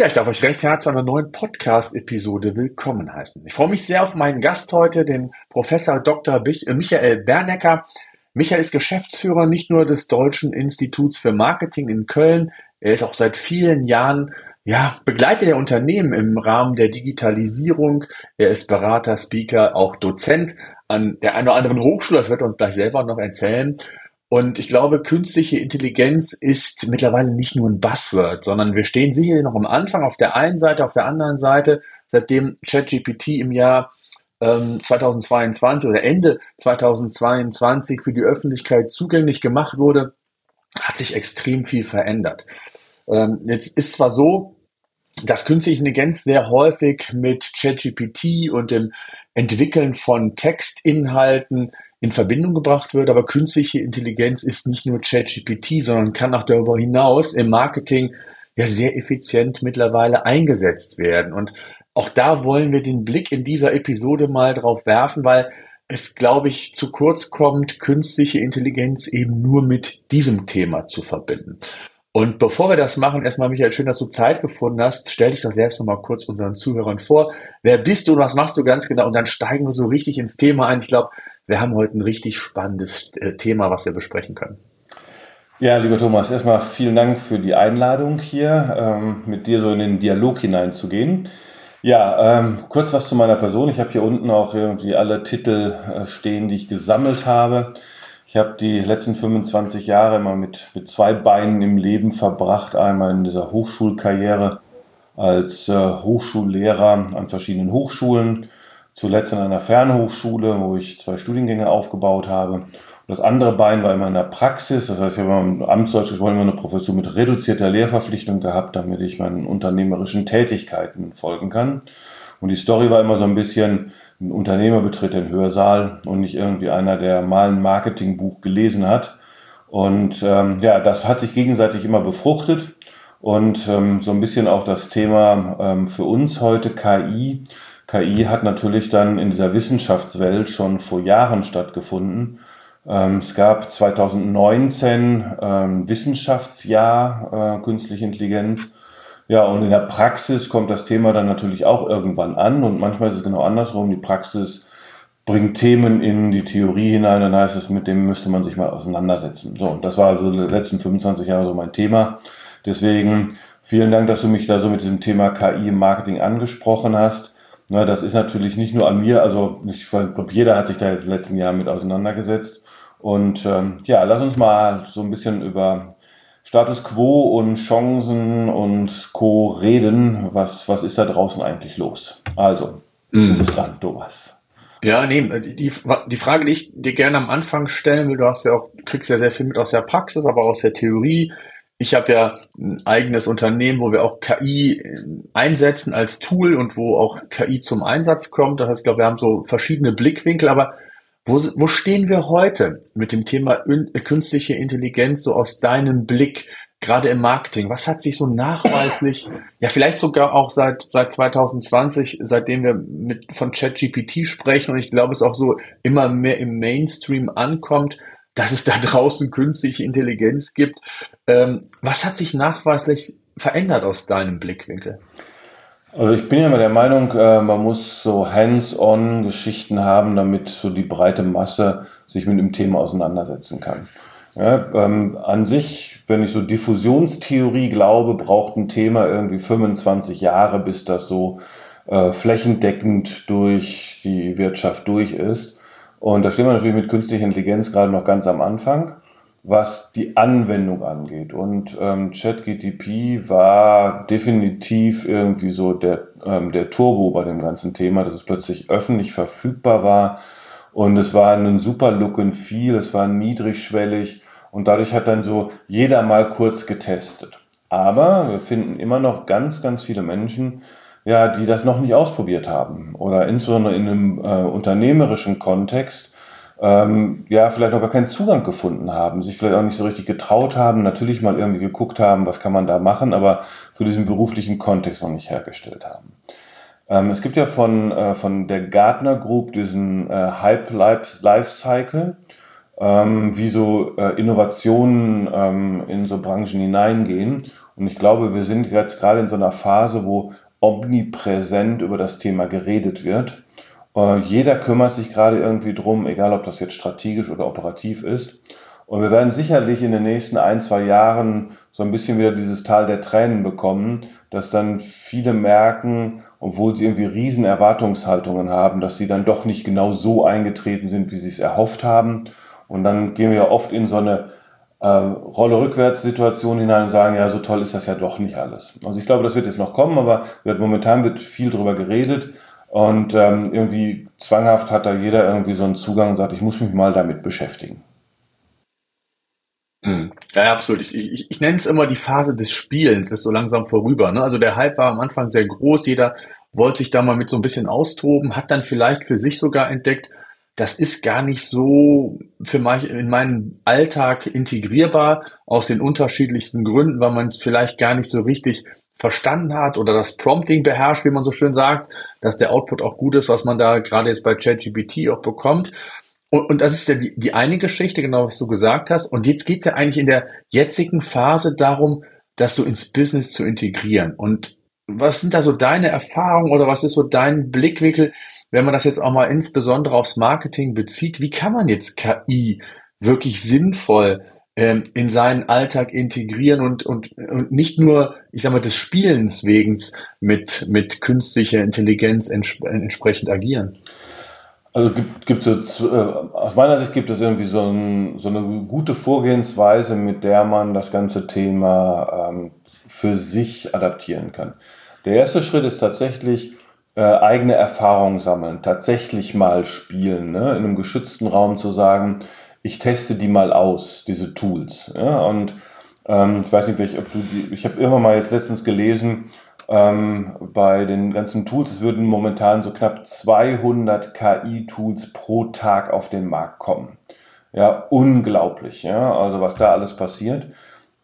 Ja, ich darf euch recht herzlich zu einer neuen Podcast-Episode willkommen heißen. Ich freue mich sehr auf meinen Gast heute, den Professor Dr. Äh, Michael Bernecker. Michael ist Geschäftsführer nicht nur des Deutschen Instituts für Marketing in Köln, er ist auch seit vielen Jahren ja, begleitet der Unternehmen im Rahmen der Digitalisierung. Er ist Berater, Speaker, auch Dozent an der einen oder anderen Hochschule, das wird er uns gleich selber noch erzählen. Und ich glaube, künstliche Intelligenz ist mittlerweile nicht nur ein Buzzword, sondern wir stehen sicherlich noch am Anfang auf der einen Seite, auf der anderen Seite, seitdem ChatGPT im Jahr ähm, 2022 oder Ende 2022 für die Öffentlichkeit zugänglich gemacht wurde, hat sich extrem viel verändert. Ähm, jetzt ist zwar so, dass künstliche Intelligenz sehr häufig mit ChatGPT und dem Entwickeln von Textinhalten in Verbindung gebracht wird. Aber künstliche Intelligenz ist nicht nur ChatGPT, sondern kann auch darüber hinaus im Marketing ja sehr effizient mittlerweile eingesetzt werden. Und auch da wollen wir den Blick in dieser Episode mal drauf werfen, weil es, glaube ich, zu kurz kommt, künstliche Intelligenz eben nur mit diesem Thema zu verbinden. Und bevor wir das machen, erstmal Michael, schön, dass du Zeit gefunden hast. Stell dich doch selbst noch mal kurz unseren Zuhörern vor. Wer bist du und was machst du ganz genau? Und dann steigen wir so richtig ins Thema ein. Ich glaube, wir haben heute ein richtig spannendes äh, Thema, was wir besprechen können. Ja, lieber Thomas, erstmal vielen Dank für die Einladung hier, ähm, mit dir so in den Dialog hineinzugehen. Ja, ähm, kurz was zu meiner Person. Ich habe hier unten auch irgendwie alle Titel äh, stehen, die ich gesammelt habe. Ich habe die letzten 25 Jahre immer mit, mit zwei Beinen im Leben verbracht. Einmal in dieser Hochschulkarriere als äh, Hochschullehrer an verschiedenen Hochschulen zuletzt an einer Fernhochschule, wo ich zwei Studiengänge aufgebaut habe. Und das andere Bein war immer in der Praxis, das heißt, ich habe im Amtsdeutsch immer eine Professur mit reduzierter Lehrverpflichtung gehabt, damit ich meinen unternehmerischen Tätigkeiten folgen kann. Und die Story war immer so ein bisschen, ein Unternehmer betritt den Hörsaal und nicht irgendwie einer, der mal ein Marketingbuch gelesen hat. Und ähm, ja, das hat sich gegenseitig immer befruchtet. Und ähm, so ein bisschen auch das Thema ähm, für uns heute KI KI hat natürlich dann in dieser Wissenschaftswelt schon vor Jahren stattgefunden. Ähm, es gab 2019 ähm, Wissenschaftsjahr äh, künstliche Intelligenz. Ja, und in der Praxis kommt das Thema dann natürlich auch irgendwann an und manchmal ist es genau andersrum. Die Praxis bringt Themen in die Theorie hinein, dann heißt es, mit dem müsste man sich mal auseinandersetzen. So, und das war also die letzten 25 Jahre so mein Thema. Deswegen vielen Dank, dass du mich da so mit diesem Thema KI im Marketing angesprochen hast. Na, das ist natürlich nicht nur an mir, also ich glaube, jeder hat sich da jetzt in den letzten Jahren mit auseinandergesetzt. Und ähm, ja, lass uns mal so ein bisschen über Status Quo und Chancen und Co. reden. Was, was ist da draußen eigentlich los? Also, du bist dran, Thomas. Ja, nee, die, die Frage, die ich dir gerne am Anfang stellen will, du hast ja auch, kriegst ja sehr viel mit aus der Praxis, aber aus der Theorie. Ich habe ja ein eigenes Unternehmen, wo wir auch KI einsetzen als Tool und wo auch KI zum Einsatz kommt. Das heißt, ich glaube, wir haben so verschiedene Blickwinkel, aber wo, wo stehen wir heute mit dem Thema künstliche Intelligenz so aus deinem Blick, gerade im Marketing? Was hat sich so nachweislich, ja vielleicht sogar auch seit, seit 2020, seitdem wir mit, von ChatGPT sprechen und ich glaube, es auch so immer mehr im Mainstream ankommt, dass es da draußen künstliche Intelligenz gibt. Ähm, was hat sich nachweislich verändert aus deinem Blickwinkel? Also ich bin ja immer der Meinung, äh, man muss so hands-on Geschichten haben, damit so die breite Masse sich mit dem Thema auseinandersetzen kann. Ja, ähm, an sich, wenn ich so Diffusionstheorie glaube, braucht ein Thema irgendwie 25 Jahre, bis das so äh, flächendeckend durch die Wirtschaft durch ist. Und da stehen wir natürlich mit künstlicher Intelligenz gerade noch ganz am Anfang, was die Anwendung angeht. Und ähm, ChatGTP war definitiv irgendwie so der, ähm, der Turbo bei dem ganzen Thema, dass es plötzlich öffentlich verfügbar war. Und es war ein super Look and Feel, es war niedrigschwellig und dadurch hat dann so jeder mal kurz getestet. Aber wir finden immer noch ganz, ganz viele Menschen, ja, die das noch nicht ausprobiert haben oder insbesondere in einem äh, unternehmerischen Kontext ähm, ja, vielleicht noch gar keinen Zugang gefunden haben, sich vielleicht auch nicht so richtig getraut haben, natürlich mal irgendwie geguckt haben, was kann man da machen, aber für diesen beruflichen Kontext noch nicht hergestellt haben. Ähm, es gibt ja von, äh, von der Gartner Group diesen äh, Hype Life Cycle, ähm, wie so äh, Innovationen ähm, in so Branchen hineingehen. Und ich glaube, wir sind jetzt gerade in so einer Phase, wo omnipräsent über das Thema geredet wird. Äh, jeder kümmert sich gerade irgendwie drum, egal ob das jetzt strategisch oder operativ ist. Und wir werden sicherlich in den nächsten ein, zwei Jahren so ein bisschen wieder dieses Tal der Tränen bekommen, dass dann viele merken, obwohl sie irgendwie riesen Erwartungshaltungen haben, dass sie dann doch nicht genau so eingetreten sind, wie sie es erhofft haben. Und dann gehen wir ja oft in so eine äh, Rolle-Rückwärts-Situation hinein und sagen, ja, so toll ist das ja doch nicht alles. Also ich glaube, das wird jetzt noch kommen, aber wird, momentan wird viel drüber geredet. Und ähm, irgendwie zwanghaft hat da jeder irgendwie so einen Zugang und sagt, ich muss mich mal damit beschäftigen. Hm. Ja, absolut. Ich, ich, ich nenne es immer die Phase des Spielens, ist so langsam vorüber. Ne? Also der Hype war am Anfang sehr groß, jeder wollte sich da mal mit so ein bisschen austoben, hat dann vielleicht für sich sogar entdeckt, das ist gar nicht so für mich in meinen Alltag integrierbar, aus den unterschiedlichsten Gründen, weil man es vielleicht gar nicht so richtig verstanden hat oder das Prompting beherrscht, wie man so schön sagt, dass der Output auch gut ist, was man da gerade jetzt bei ChatGPT auch bekommt. Und, und das ist ja die, die eine Geschichte, genau was du gesagt hast. Und jetzt geht's ja eigentlich in der jetzigen Phase darum, das so ins Business zu integrieren. Und was sind da so deine Erfahrungen oder was ist so dein Blickwinkel, wenn man das jetzt auch mal insbesondere aufs Marketing bezieht? Wie kann man jetzt KI wirklich sinnvoll ähm, in seinen Alltag integrieren und, und, und nicht nur, ich sag mal, des Spielens wegen mit, mit künstlicher Intelligenz entsp entsprechend agieren? Also gibt, gibt es, äh, aus meiner Sicht gibt es irgendwie so, ein, so, eine gute Vorgehensweise, mit der man das ganze Thema ähm, für sich adaptieren kann. Der erste Schritt ist tatsächlich äh, eigene Erfahrungen sammeln, tatsächlich mal spielen, ne? in einem geschützten Raum zu sagen, ich teste die mal aus, diese Tools. Ja? Und ähm, ich weiß nicht, ob du die, ich habe immer mal jetzt letztens gelesen, ähm, bei den ganzen Tools, es würden momentan so knapp 200 KI-Tools pro Tag auf den Markt kommen. Ja, unglaublich, ja, also was da alles passiert.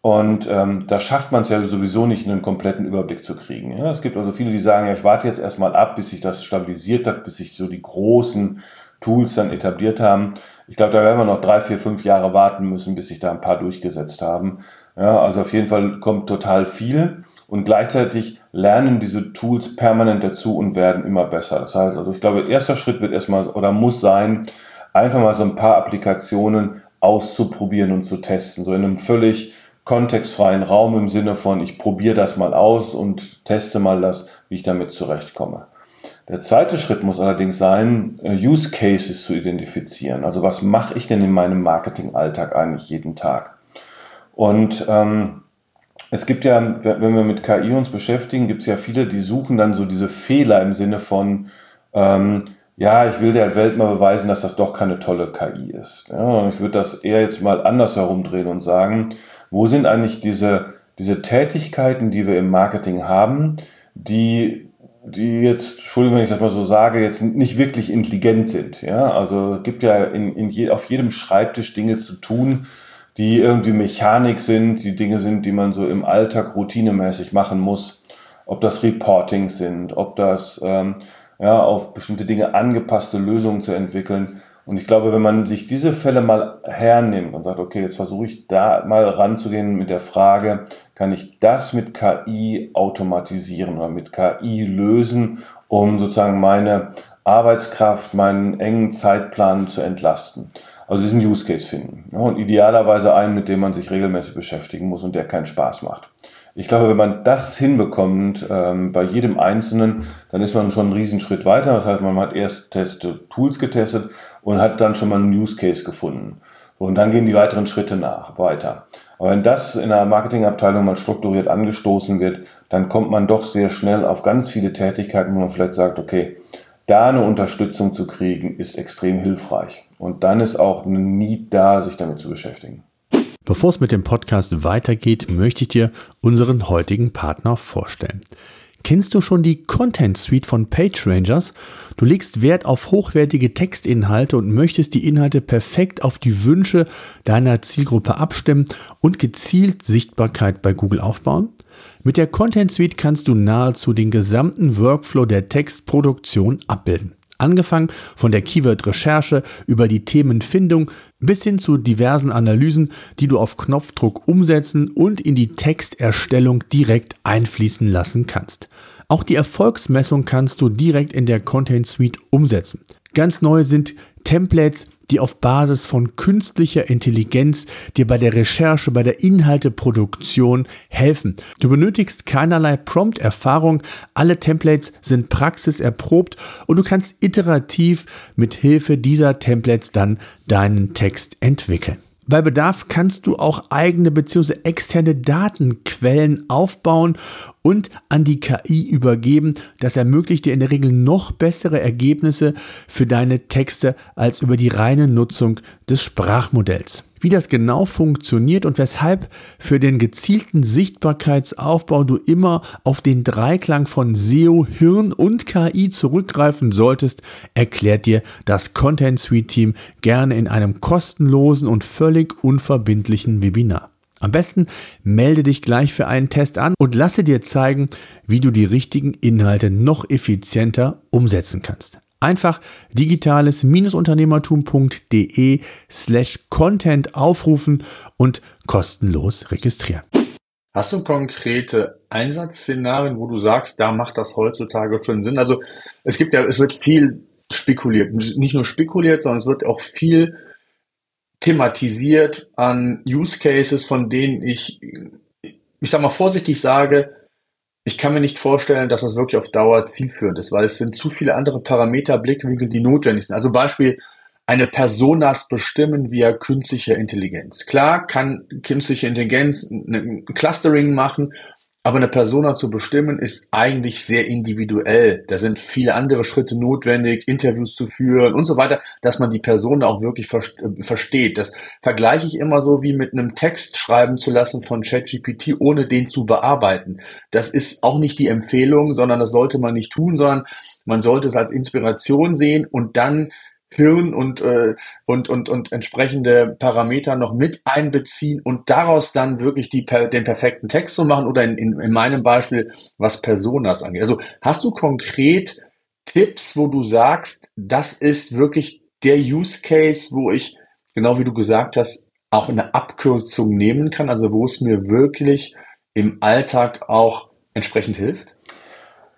Und ähm, da schafft man es ja sowieso nicht, einen kompletten Überblick zu kriegen. Ja? Es gibt also viele, die sagen, ja, ich warte jetzt erstmal ab, bis sich das stabilisiert hat, bis sich so die großen Tools dann etabliert haben. Ich glaube, da werden wir noch drei, vier, fünf Jahre warten müssen, bis sich da ein paar durchgesetzt haben. Ja, also auf jeden Fall kommt total viel und gleichzeitig lernen diese Tools permanent dazu und werden immer besser. Das heißt, also ich glaube, erster Schritt wird erstmal oder muss sein, einfach mal so ein paar Applikationen auszuprobieren und zu testen. So in einem völlig kontextfreien Raum im Sinne von, ich probiere das mal aus und teste mal das, wie ich damit zurechtkomme. Der zweite Schritt muss allerdings sein, äh, Use Cases zu identifizieren. Also was mache ich denn in meinem Marketingalltag eigentlich jeden Tag? Und ähm, es gibt ja, wenn wir mit KI uns beschäftigen, gibt es ja viele, die suchen dann so diese Fehler im Sinne von, ähm, ja, ich will der Welt mal beweisen, dass das doch keine tolle KI ist. Ja, ich würde das eher jetzt mal anders herumdrehen und sagen, wo sind eigentlich diese, diese Tätigkeiten, die wir im Marketing haben, die die jetzt, Entschuldigung, wenn ich das mal so sage, jetzt nicht wirklich intelligent sind. Ja, also es gibt ja in, in je, auf jedem Schreibtisch Dinge zu tun, die irgendwie Mechanik sind, die Dinge sind, die man so im Alltag routinemäßig machen muss. Ob das Reporting sind, ob das ähm, ja, auf bestimmte Dinge angepasste Lösungen zu entwickeln. Und ich glaube, wenn man sich diese Fälle mal hernimmt und sagt, okay, jetzt versuche ich da mal ranzugehen mit der Frage, kann ich das mit KI automatisieren oder mit KI lösen, um sozusagen meine Arbeitskraft, meinen engen Zeitplan zu entlasten. Also diesen Use Case finden. Und idealerweise einen, mit dem man sich regelmäßig beschäftigen muss und der keinen Spaß macht. Ich glaube, wenn man das hinbekommt, ähm, bei jedem Einzelnen, dann ist man schon einen Riesenschritt weiter. Das heißt, man hat erst Teste, Tools getestet und hat dann schon mal einen Use Case gefunden. Und dann gehen die weiteren Schritte nach, weiter. Aber wenn das in einer Marketingabteilung mal strukturiert angestoßen wird, dann kommt man doch sehr schnell auf ganz viele Tätigkeiten, wo man vielleicht sagt, okay, da eine Unterstützung zu kriegen, ist extrem hilfreich. Und dann ist auch ein Need da, sich damit zu beschäftigen. Bevor es mit dem Podcast weitergeht, möchte ich dir unseren heutigen Partner vorstellen. Kennst du schon die Content Suite von PageRangers? Du legst Wert auf hochwertige Textinhalte und möchtest die Inhalte perfekt auf die Wünsche deiner Zielgruppe abstimmen und gezielt Sichtbarkeit bei Google aufbauen? Mit der Content Suite kannst du nahezu den gesamten Workflow der Textproduktion abbilden. Angefangen von der Keyword-Recherche über die Themenfindung bis hin zu diversen Analysen, die du auf Knopfdruck umsetzen und in die Texterstellung direkt einfließen lassen kannst. Auch die Erfolgsmessung kannst du direkt in der Content Suite umsetzen. Ganz neu sind Templates, die auf Basis von künstlicher Intelligenz dir bei der Recherche, bei der Inhalteproduktion helfen. Du benötigst keinerlei Prompt-Erfahrung, alle Templates sind praxiserprobt und du kannst iterativ mit Hilfe dieser Templates dann deinen Text entwickeln. Bei Bedarf kannst du auch eigene bzw. externe Datenquellen aufbauen und an die KI übergeben. Das ermöglicht dir in der Regel noch bessere Ergebnisse für deine Texte als über die reine Nutzung des Sprachmodells. Wie das genau funktioniert und weshalb für den gezielten Sichtbarkeitsaufbau du immer auf den Dreiklang von SEO, Hirn und KI zurückgreifen solltest, erklärt dir das Content Suite Team gerne in einem kostenlosen und völlig unverbindlichen Webinar. Am besten melde dich gleich für einen Test an und lasse dir zeigen, wie du die richtigen Inhalte noch effizienter umsetzen kannst. Einfach digitales-unternehmertum.de slash content aufrufen und kostenlos registrieren. Hast du konkrete Einsatzszenarien, wo du sagst, da macht das heutzutage schon Sinn? Also es gibt ja, es wird viel spekuliert, nicht nur spekuliert, sondern es wird auch viel thematisiert an Use Cases, von denen ich, ich sag mal vorsichtig sage, ich kann mir nicht vorstellen, dass das wirklich auf Dauer zielführend ist, weil es sind zu viele andere Parameter, Blickwinkel, die notwendig sind. Also Beispiel, eine Personas bestimmen via künstlicher Intelligenz. Klar kann künstliche Intelligenz ein Clustering machen aber eine Persona zu bestimmen ist eigentlich sehr individuell. Da sind viele andere Schritte notwendig, Interviews zu führen und so weiter, dass man die Person auch wirklich äh, versteht. Das vergleiche ich immer so wie mit einem Text schreiben zu lassen von ChatGPT, ohne den zu bearbeiten. Das ist auch nicht die Empfehlung, sondern das sollte man nicht tun, sondern man sollte es als Inspiration sehen und dann Hirn und, äh, und, und, und entsprechende Parameter noch mit einbeziehen und daraus dann wirklich die, den perfekten Text zu machen oder in, in, in meinem Beispiel, was Personas angeht. Also hast du konkret Tipps, wo du sagst, das ist wirklich der Use Case, wo ich, genau wie du gesagt hast, auch eine Abkürzung nehmen kann, also wo es mir wirklich im Alltag auch entsprechend hilft?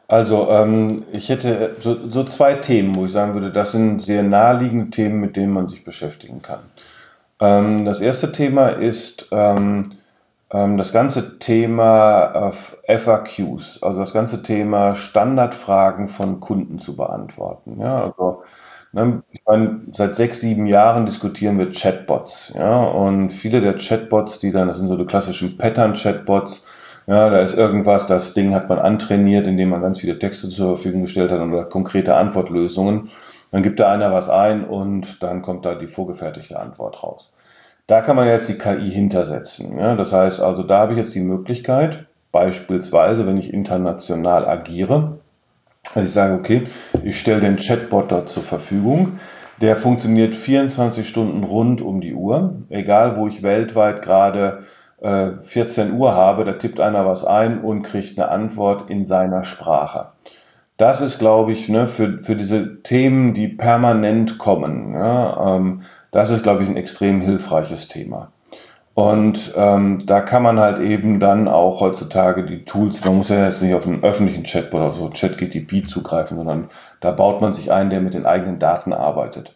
Also, ähm, ich hätte so, so zwei Themen, wo ich sagen würde, das sind sehr naheliegende Themen, mit denen man sich beschäftigen kann. Ähm, das erste Thema ist ähm, ähm, das ganze Thema äh, FAQs, also das ganze Thema Standardfragen von Kunden zu beantworten. Ja, also ne, ich meine, seit sechs, sieben Jahren diskutieren wir Chatbots, ja, und viele der Chatbots, die dann, das sind so die klassischen Pattern-Chatbots, ja, da ist irgendwas, das Ding hat man antrainiert, indem man ganz viele Texte zur Verfügung gestellt hat oder konkrete Antwortlösungen. Dann gibt da einer was ein und dann kommt da die vorgefertigte Antwort raus. Da kann man jetzt die KI hintersetzen. Ja, das heißt also, da habe ich jetzt die Möglichkeit, beispielsweise, wenn ich international agiere, dass ich sage, okay, ich stelle den Chatbot dort zur Verfügung. Der funktioniert 24 Stunden rund um die Uhr, egal wo ich weltweit gerade 14 äh, Uhr habe, da tippt einer was ein und kriegt eine Antwort in seiner Sprache. Das ist, glaube ich, ne, für, für diese Themen, die permanent kommen, ja, ähm, das ist, glaube ich, ein extrem hilfreiches Thema. Und ähm, da kann man halt eben dann auch heutzutage die Tools, man muss ja jetzt nicht auf einen öffentlichen Chatbot oder so ChatGTP zugreifen, sondern da baut man sich ein, der mit den eigenen Daten arbeitet.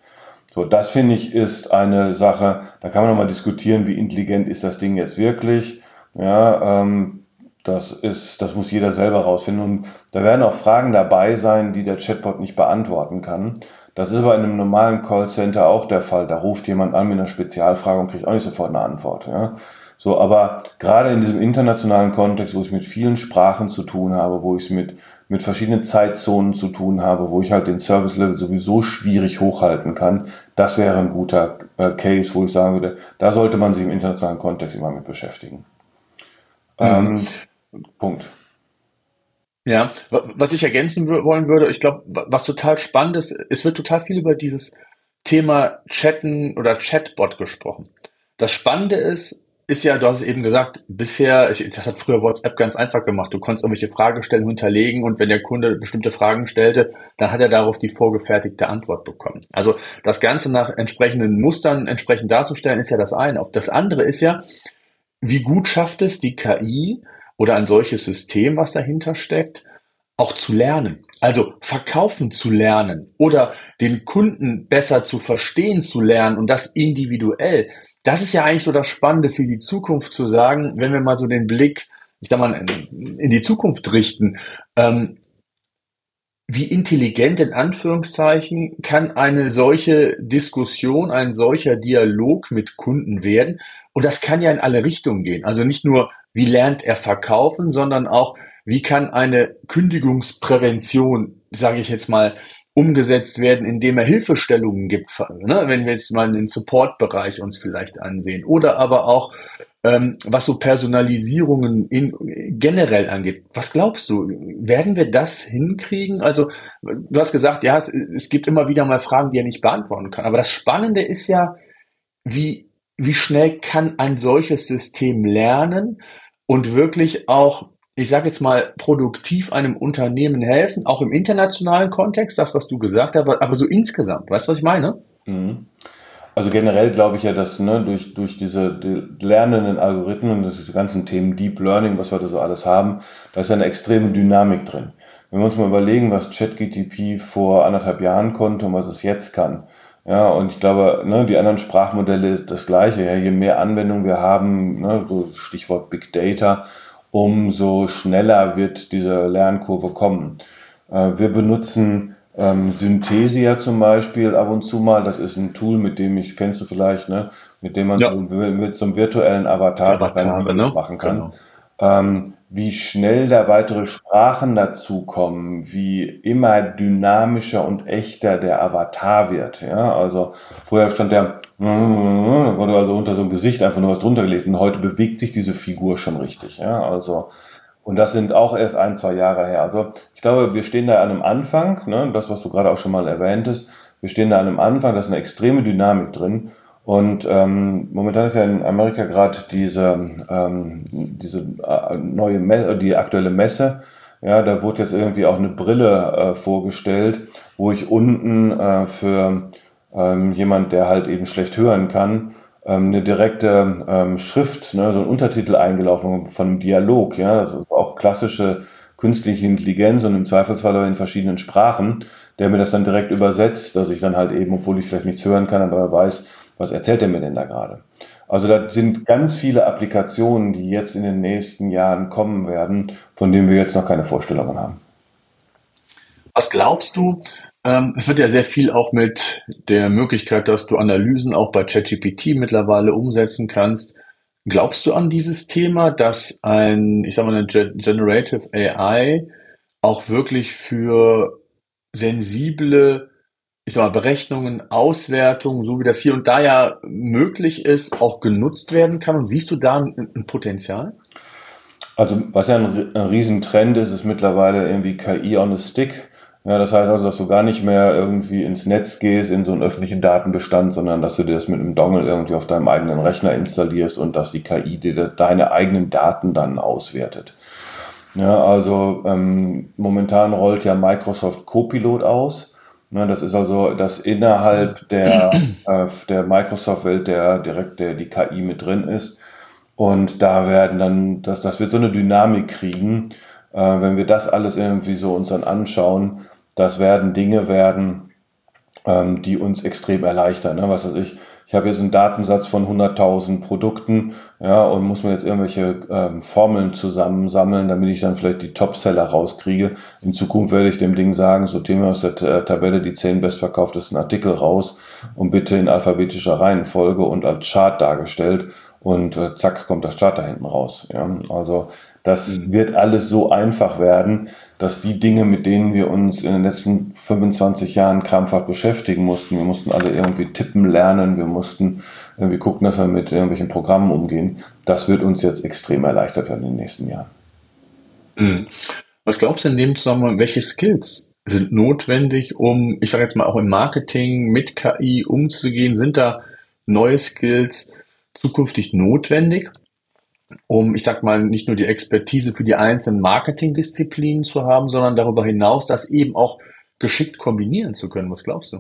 So, das finde ich ist eine Sache, da kann man nochmal diskutieren, wie intelligent ist das Ding jetzt wirklich. Ja, ähm, das ist, das muss jeder selber rausfinden. Und da werden auch Fragen dabei sein, die der Chatbot nicht beantworten kann. Das ist aber in einem normalen Callcenter auch der Fall. Da ruft jemand an mit einer Spezialfrage und kriegt auch nicht sofort eine Antwort. Ja. So, aber gerade in diesem internationalen Kontext, wo ich mit vielen Sprachen zu tun habe, wo ich es mit mit verschiedenen Zeitzonen zu tun habe, wo ich halt den Service Level sowieso schwierig hochhalten kann, das wäre ein guter äh, Case, wo ich sagen würde, da sollte man sich im internationalen Kontext immer mit beschäftigen. Mhm. Ähm, Punkt. Ja, was ich ergänzen wollen würde, ich glaube, was total spannend ist, es wird total viel über dieses Thema Chatten oder Chatbot gesprochen. Das Spannende ist, ist ja, du hast es eben gesagt, bisher, ich, das hat früher WhatsApp ganz einfach gemacht. Du konntest irgendwelche Fragestellungen hinterlegen und wenn der Kunde bestimmte Fragen stellte, dann hat er darauf die vorgefertigte Antwort bekommen. Also das Ganze nach entsprechenden Mustern entsprechend darzustellen, ist ja das eine. Das andere ist ja, wie gut schafft es die KI oder ein solches System, was dahinter steckt, auch zu lernen. Also verkaufen zu lernen oder den Kunden besser zu verstehen zu lernen und das individuell. Das ist ja eigentlich so das Spannende für die Zukunft zu sagen, wenn wir mal so den Blick, ich sag mal, in die Zukunft richten. Ähm, wie intelligent in Anführungszeichen kann eine solche Diskussion, ein solcher Dialog mit Kunden werden? Und das kann ja in alle Richtungen gehen. Also nicht nur, wie lernt er verkaufen, sondern auch, wie kann eine Kündigungsprävention, sage ich jetzt mal, umgesetzt werden, indem er Hilfestellungen gibt, ne? wenn wir jetzt mal den Support-Bereich uns vielleicht ansehen. Oder aber auch, ähm, was so Personalisierungen in, generell angeht. Was glaubst du, werden wir das hinkriegen? Also du hast gesagt, ja, es, es gibt immer wieder mal Fragen, die er nicht beantworten kann. Aber das Spannende ist ja, wie, wie schnell kann ein solches System lernen und wirklich auch ich sage jetzt mal, produktiv einem Unternehmen helfen, auch im internationalen Kontext, das, was du gesagt hast, aber so insgesamt, weißt du, was ich meine? Mhm. Also generell glaube ich ja, dass ne, durch, durch diese die lernenden Algorithmen, diese ganzen Themen Deep Learning, was wir da so alles haben, da ist eine extreme Dynamik drin. Wenn wir uns mal überlegen, was ChatGTP vor anderthalb Jahren konnte und was es jetzt kann, ja, und ich glaube, ne, die anderen Sprachmodelle ist das Gleiche. Ja, je mehr Anwendungen wir haben, ne, so Stichwort Big Data, umso schneller wird diese Lernkurve kommen. Äh, wir benutzen ähm, Synthesia zum Beispiel ab und zu mal. Das ist ein Tool, mit dem ich, kennst du vielleicht, ne? mit dem man ja. so, mit so einem virtuellen Avatar Avatare, ne? machen kann. Genau. Ähm, wie schnell da weitere Sprachen dazukommen, wie immer dynamischer und echter der Avatar wird. Ja, also vorher stand der, wurde also unter so einem Gesicht einfach nur was drunter gelegt und heute bewegt sich diese Figur schon richtig. Ja, also und das sind auch erst ein, zwei Jahre her. Also ich glaube, wir stehen da an einem Anfang, ne, das, was du gerade auch schon mal erwähntest, wir stehen da an einem Anfang, da ist eine extreme Dynamik drin. Und ähm, momentan ist ja in Amerika gerade diese, ähm, diese äh, neue Messe, die aktuelle Messe. Ja, da wurde jetzt irgendwie auch eine Brille äh, vorgestellt, wo ich unten äh, für ähm, jemand, der halt eben schlecht hören kann, ähm, eine direkte ähm, Schrift, ne, so ein Untertitel eingelaufen von einem Dialog. Ja, das ist auch klassische künstliche Intelligenz und im Zweifelsfall auch in verschiedenen Sprachen, der mir das dann direkt übersetzt, dass ich dann halt eben, obwohl ich vielleicht nichts hören kann, aber weiß, was erzählt er mir denn da gerade? Also da sind ganz viele Applikationen, die jetzt in den nächsten Jahren kommen werden, von denen wir jetzt noch keine Vorstellungen haben. Was glaubst du? Ähm, es wird ja sehr viel auch mit der Möglichkeit, dass du Analysen auch bei ChatGPT mittlerweile umsetzen kannst. Glaubst du an dieses Thema, dass ein, ich sag mal, eine Generative AI auch wirklich für sensible ich sag mal, Berechnungen, Auswertungen, so wie das hier und da ja möglich ist, auch genutzt werden kann? Und siehst du da ein, ein Potenzial? Also was ja ein, ein Riesentrend ist, ist mittlerweile irgendwie KI on a Stick. Ja, das heißt also, dass du gar nicht mehr irgendwie ins Netz gehst, in so einen öffentlichen Datenbestand, sondern dass du dir das mit einem Dongle irgendwie auf deinem eigenen Rechner installierst und dass die KI dir deine eigenen Daten dann auswertet. Ja, also ähm, momentan rollt ja Microsoft Copilot aus. Ne, das ist also das innerhalb der, äh, der Microsoft-Welt, der direkt der, die KI mit drin ist. Und da werden dann, das, das wird so eine Dynamik kriegen, äh, wenn wir das alles irgendwie so uns dann anschauen, das werden Dinge werden, ähm, die uns extrem erleichtern. Ne? Was weiß ich, ich habe jetzt einen Datensatz von 100.000 Produkten, ja, und muss mir jetzt irgendwelche ähm, Formeln zusammensammeln, damit ich dann vielleicht die Topseller rauskriege. In Zukunft werde ich dem Ding sagen, sortiere mir aus der äh, Tabelle die zehn bestverkauftesten Artikel raus und bitte in alphabetischer Reihenfolge und als Chart dargestellt und äh, zack kommt das Chart da hinten raus. Ja. Also das mhm. wird alles so einfach werden, dass die Dinge, mit denen wir uns in den letzten 25 Jahren krampfhaft beschäftigen mussten, wir mussten alle irgendwie tippen lernen, wir mussten irgendwie gucken, dass wir mit irgendwelchen Programmen umgehen, das wird uns jetzt extrem erleichtert werden in den nächsten Jahren. Mhm. Was glaubst du in dem Zusammenhang, welche Skills sind notwendig, um, ich sage jetzt mal, auch im Marketing mit KI umzugehen? Sind da neue Skills zukünftig notwendig, um, ich sag mal, nicht nur die Expertise für die einzelnen Marketingdisziplinen zu haben, sondern darüber hinaus das eben auch geschickt kombinieren zu können? Was glaubst du?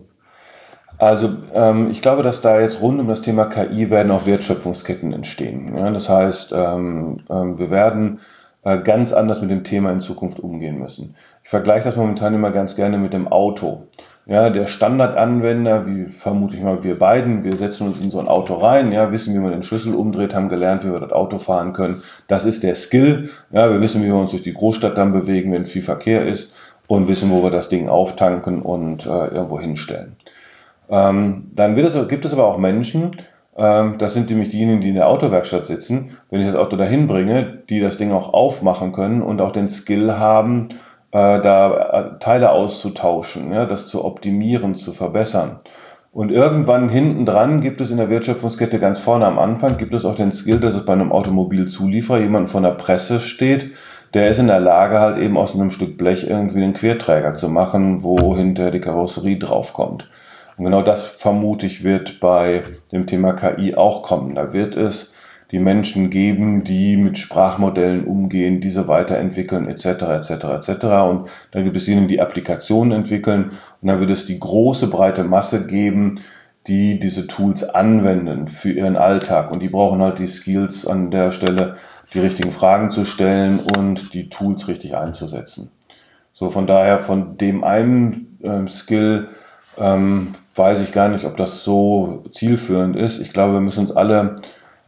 Also ähm, ich glaube, dass da jetzt rund um das Thema KI werden auch Wertschöpfungsketten entstehen. Ja? Das heißt, ähm, ähm, wir werden äh, ganz anders mit dem Thema in Zukunft umgehen müssen. Ich vergleiche das momentan immer ganz gerne mit dem Auto. Ja, der Standardanwender, wie vermute ich mal wir beiden, wir setzen uns in so ein Auto rein, ja, wissen, wie man den Schlüssel umdreht, haben gelernt, wie wir das Auto fahren können. Das ist der Skill. Ja, wir wissen, wie wir uns durch die Großstadt dann bewegen, wenn viel Verkehr ist und wissen, wo wir das Ding auftanken und äh, irgendwo hinstellen. Ähm, dann wird es, gibt es aber auch Menschen, ähm, das sind nämlich diejenigen, die in der Autowerkstatt sitzen, wenn ich das Auto dahin bringe, die das Ding auch aufmachen können und auch den Skill haben, äh, da äh, Teile auszutauschen, ja, das zu optimieren, zu verbessern. Und irgendwann hinten dran gibt es in der Wertschöpfungskette ganz vorne am Anfang gibt es auch den Skill, dass es bei einem Automobilzulieferer jemand von der Presse steht, der ist in der Lage, halt eben aus einem Stück Blech irgendwie einen Querträger zu machen, wo hinter die Karosserie draufkommt. Und genau das vermute ich wird bei dem Thema KI auch kommen. Da wird es die Menschen geben, die mit Sprachmodellen umgehen, diese weiterentwickeln etc. etc. etc. Und dann gibt es jene, die Applikationen entwickeln und dann wird es die große breite Masse geben, die diese Tools anwenden für ihren Alltag und die brauchen halt die Skills an der Stelle, die richtigen Fragen zu stellen und die Tools richtig einzusetzen. So von daher von dem einen ähm, Skill ähm, weiß ich gar nicht, ob das so zielführend ist. Ich glaube, wir müssen uns alle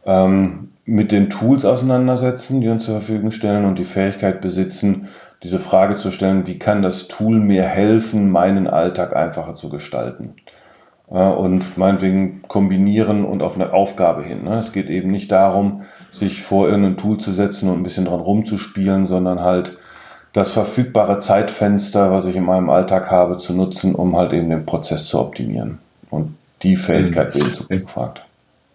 ähm, mit den Tools auseinandersetzen, die uns zur Verfügung stellen und die Fähigkeit besitzen, diese Frage zu stellen, wie kann das Tool mir helfen, meinen Alltag einfacher zu gestalten? Äh, und meinetwegen kombinieren und auf eine Aufgabe hin. Ne? Es geht eben nicht darum, sich vor irgendein Tool zu setzen und ein bisschen dran rumzuspielen, sondern halt das verfügbare Zeitfenster, was ich in meinem Alltag habe, zu nutzen, um halt eben den Prozess zu optimieren. Und die Fähigkeit wird zu gefragt.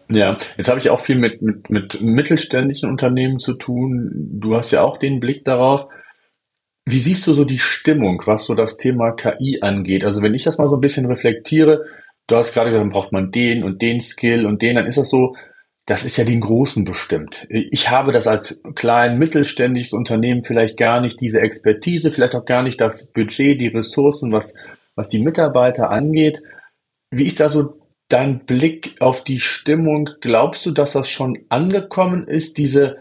Ja, jetzt habe ich auch viel mit, mit, mit mittelständischen Unternehmen zu tun. Du hast ja auch den Blick darauf. Wie siehst du so die Stimmung, was so das Thema KI angeht? Also wenn ich das mal so ein bisschen reflektiere, du hast gerade gesagt, dann braucht man den und den Skill und den, dann ist das so, das ist ja den Großen bestimmt. Ich habe das als klein mittelständisches Unternehmen vielleicht gar nicht diese Expertise, vielleicht auch gar nicht das Budget, die Ressourcen, was, was die Mitarbeiter angeht. Wie ist da so dein Blick auf die Stimmung? Glaubst du, dass das schon angekommen ist, diese,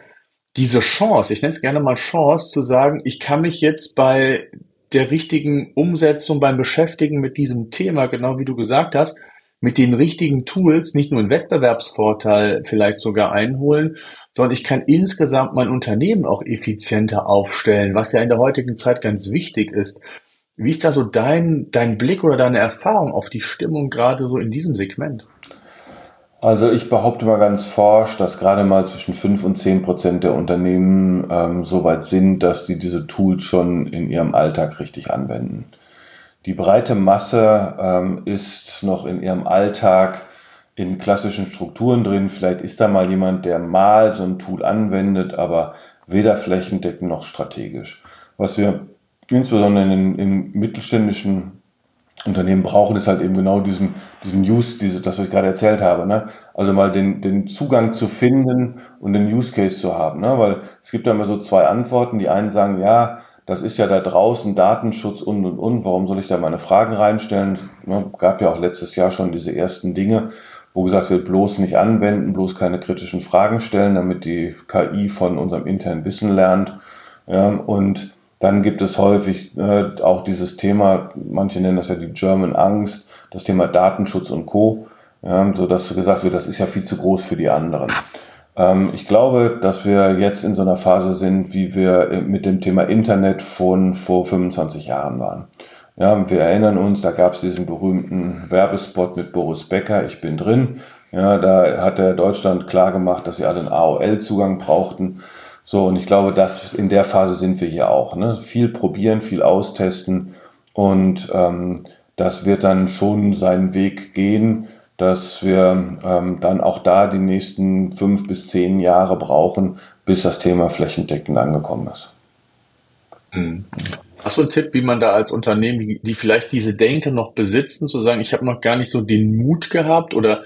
diese Chance, ich nenne es gerne mal Chance, zu sagen, ich kann mich jetzt bei der richtigen Umsetzung, beim Beschäftigen mit diesem Thema, genau wie du gesagt hast, mit den richtigen Tools nicht nur einen Wettbewerbsvorteil vielleicht sogar einholen, sondern ich kann insgesamt mein Unternehmen auch effizienter aufstellen, was ja in der heutigen Zeit ganz wichtig ist. Wie ist da so dein, dein Blick oder deine Erfahrung auf die Stimmung gerade so in diesem Segment? Also ich behaupte mal ganz forsch, dass gerade mal zwischen 5 und 10 Prozent der Unternehmen ähm, so weit sind, dass sie diese Tools schon in ihrem Alltag richtig anwenden. Die breite Masse ähm, ist noch in ihrem Alltag in klassischen Strukturen drin. Vielleicht ist da mal jemand, der mal so ein Tool anwendet, aber weder flächendeckend noch strategisch. Was wir insbesondere in, in mittelständischen Unternehmen brauchen, ist halt eben genau diesen, diesen Use, diese, das, was ich gerade erzählt habe. Ne? Also mal den, den Zugang zu finden und den Use Case zu haben. Ne? Weil es gibt da immer so zwei Antworten. Die einen sagen, ja, das ist ja da draußen Datenschutz und und und, warum soll ich da meine Fragen reinstellen? Ne, gab ja auch letztes Jahr schon diese ersten Dinge, wo gesagt wird, bloß nicht anwenden, bloß keine kritischen Fragen stellen, damit die KI von unserem internen Wissen lernt. Ja, und dann gibt es häufig äh, auch dieses Thema, manche nennen das ja die German Angst, das Thema Datenschutz und Co., ja, so dass gesagt wird, das ist ja viel zu groß für die anderen. Ähm, ich glaube, dass wir jetzt in so einer Phase sind, wie wir äh, mit dem Thema Internet von vor 25 Jahren waren. Ja, wir erinnern uns, da gab es diesen berühmten Werbespot mit Boris Becker, ich bin drin. Ja, da hat er Deutschland klar gemacht, dass sie alle einen AOL-Zugang brauchten. So, und ich glaube, dass in der Phase sind wir hier auch. Ne? Viel probieren, viel austesten und ähm, das wird dann schon seinen Weg gehen dass wir ähm, dann auch da die nächsten fünf bis zehn Jahre brauchen, bis das Thema flächendeckend angekommen ist. Mhm. Hast du einen Tipp, wie man da als Unternehmen, die, die vielleicht diese Denke noch besitzen, zu sagen, ich habe noch gar nicht so den Mut gehabt oder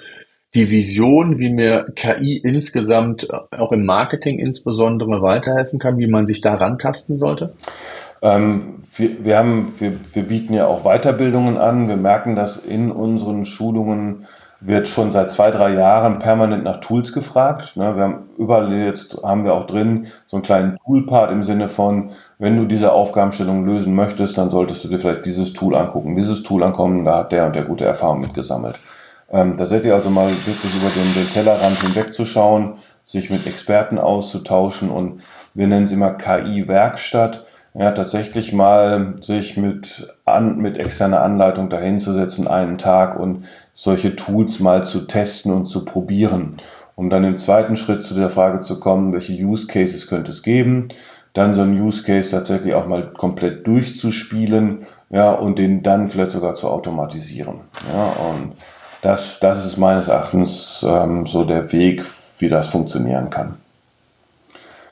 die Vision, wie mir KI insgesamt auch im Marketing insbesondere weiterhelfen kann, wie man sich da rantasten sollte? Ähm, wir, wir, haben, wir, wir bieten ja auch Weiterbildungen an. Wir merken, dass in unseren Schulungen wird schon seit zwei, drei Jahren permanent nach Tools gefragt. Ne? Wir haben überall jetzt haben wir auch drin so einen kleinen Toolpart im Sinne von, wenn du diese Aufgabenstellung lösen möchtest, dann solltest du dir vielleicht dieses Tool angucken, dieses Tool ankommen, da hat der und der gute Erfahrung mitgesammelt. Ähm, ihr also mal wirklich über den, den Tellerrand hinwegzuschauen, sich mit Experten auszutauschen und wir nennen es immer KI-Werkstatt ja, tatsächlich mal sich mit, an, mit externer Anleitung dahinzusetzen, einen Tag und solche Tools mal zu testen und zu probieren, um dann im zweiten Schritt zu der Frage zu kommen, welche Use Cases könnte es geben, dann so ein Use Case tatsächlich auch mal komplett durchzuspielen, ja, und den dann vielleicht sogar zu automatisieren. Ja, und das, das ist meines Erachtens ähm, so der Weg, wie das funktionieren kann.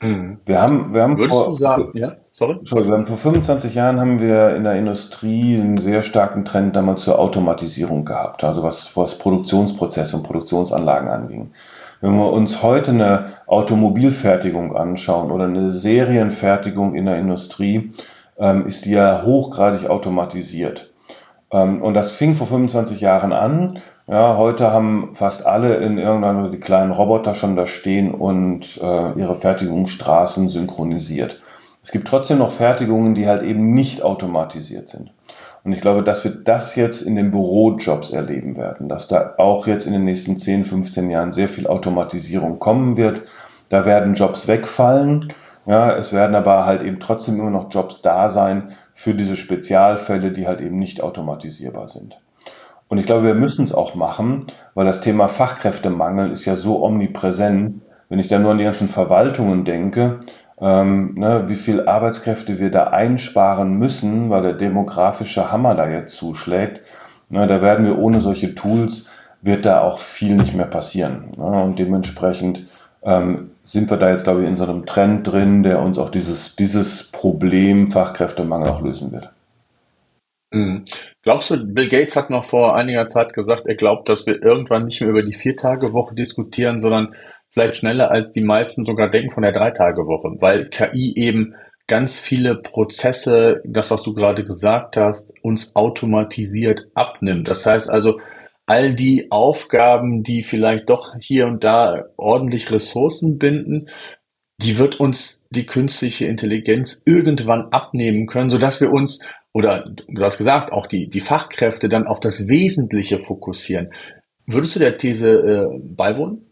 Mhm. Wir haben, wir haben Würdest vor, du sagen, ja? Sorry? Entschuldigung, vor 25 Jahren haben wir in der Industrie einen sehr starken Trend damals zur Automatisierung gehabt, also was, was Produktionsprozesse und Produktionsanlagen anging. Wenn wir uns heute eine Automobilfertigung anschauen oder eine Serienfertigung in der Industrie, ähm, ist die ja hochgradig automatisiert. Ähm, und das fing vor 25 Jahren an. Ja, heute haben fast alle in irgendeiner die kleinen Roboter schon da stehen und äh, ihre Fertigungsstraßen synchronisiert. Es gibt trotzdem noch Fertigungen, die halt eben nicht automatisiert sind. Und ich glaube, dass wir das jetzt in den Bürojobs erleben werden, dass da auch jetzt in den nächsten 10, 15 Jahren sehr viel Automatisierung kommen wird. Da werden Jobs wegfallen. Ja, es werden aber halt eben trotzdem immer noch Jobs da sein für diese Spezialfälle, die halt eben nicht automatisierbar sind. Und ich glaube, wir müssen es auch machen, weil das Thema Fachkräftemangel ist ja so omnipräsent. Wenn ich da nur an die ganzen Verwaltungen denke, ähm, ne, wie viel Arbeitskräfte wir da einsparen müssen, weil der demografische Hammer da jetzt zuschlägt. Ne, da werden wir ohne solche Tools, wird da auch viel nicht mehr passieren. Ne, und dementsprechend ähm, sind wir da jetzt, glaube ich, in so einem Trend drin, der uns auch dieses, dieses Problem Fachkräftemangel auch lösen wird. Mhm. Glaubst du, Bill Gates hat noch vor einiger Zeit gesagt, er glaubt, dass wir irgendwann nicht mehr über die Vier-Tage-Woche diskutieren, sondern vielleicht schneller als die meisten sogar denken von der Drei-Tage-Woche, weil KI eben ganz viele Prozesse, das was du gerade gesagt hast, uns automatisiert abnimmt. Das heißt also, all die Aufgaben, die vielleicht doch hier und da ordentlich Ressourcen binden, die wird uns die künstliche Intelligenz irgendwann abnehmen können, sodass wir uns, oder du hast gesagt, auch die, die Fachkräfte dann auf das Wesentliche fokussieren. Würdest du der These äh, beiwohnen?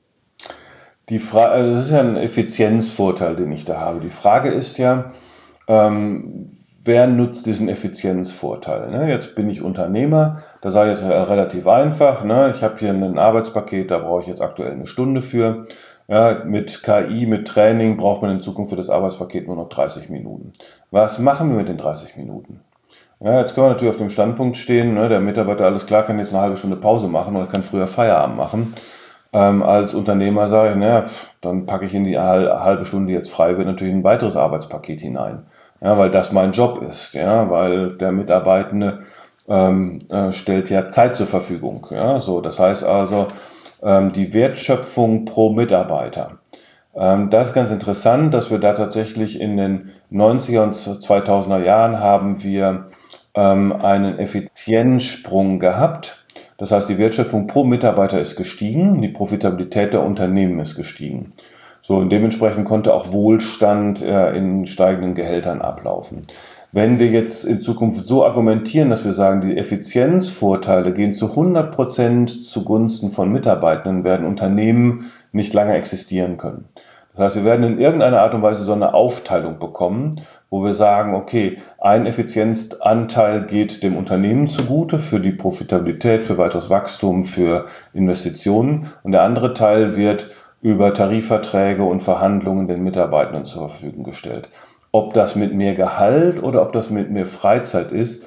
Die Frage, also das ist ja ein Effizienzvorteil, den ich da habe. Die Frage ist ja, ähm, wer nutzt diesen Effizienzvorteil? Ne? Jetzt bin ich Unternehmer, da sage ich jetzt relativ einfach, ne? ich habe hier ein Arbeitspaket, da brauche ich jetzt aktuell eine Stunde für. Ja, mit KI, mit Training braucht man in Zukunft für das Arbeitspaket nur noch 30 Minuten. Was machen wir mit den 30 Minuten? Ja, jetzt können wir natürlich auf dem Standpunkt stehen, ne, der Mitarbeiter, alles klar, kann jetzt eine halbe Stunde Pause machen oder kann früher Feierabend machen. Ähm, als Unternehmer sage ich, naja, dann packe ich in die halbe Stunde, jetzt frei wird, natürlich ein weiteres Arbeitspaket hinein. Ja, weil das mein Job ist, ja, weil der Mitarbeitende ähm, äh, stellt ja Zeit zur Verfügung. Ja, so, das heißt also, ähm, die Wertschöpfung pro Mitarbeiter. Ähm, das ist ganz interessant, dass wir da tatsächlich in den 90er und 2000er Jahren haben wir ähm, einen Effizienzsprung gehabt das heißt, die Wertschöpfung pro Mitarbeiter ist gestiegen, die Profitabilität der Unternehmen ist gestiegen. So, und dementsprechend konnte auch Wohlstand äh, in steigenden Gehältern ablaufen. Wenn wir jetzt in Zukunft so argumentieren, dass wir sagen, die Effizienzvorteile gehen zu 100 Prozent zugunsten von Mitarbeitenden, werden Unternehmen nicht lange existieren können. Das heißt, wir werden in irgendeiner Art und Weise so eine Aufteilung bekommen, wo wir sagen, okay, ein Effizienzanteil geht dem Unternehmen zugute für die Profitabilität, für weiteres Wachstum, für Investitionen und der andere Teil wird über Tarifverträge und Verhandlungen den Mitarbeitenden zur Verfügung gestellt. Ob das mit mehr Gehalt oder ob das mit mehr Freizeit ist,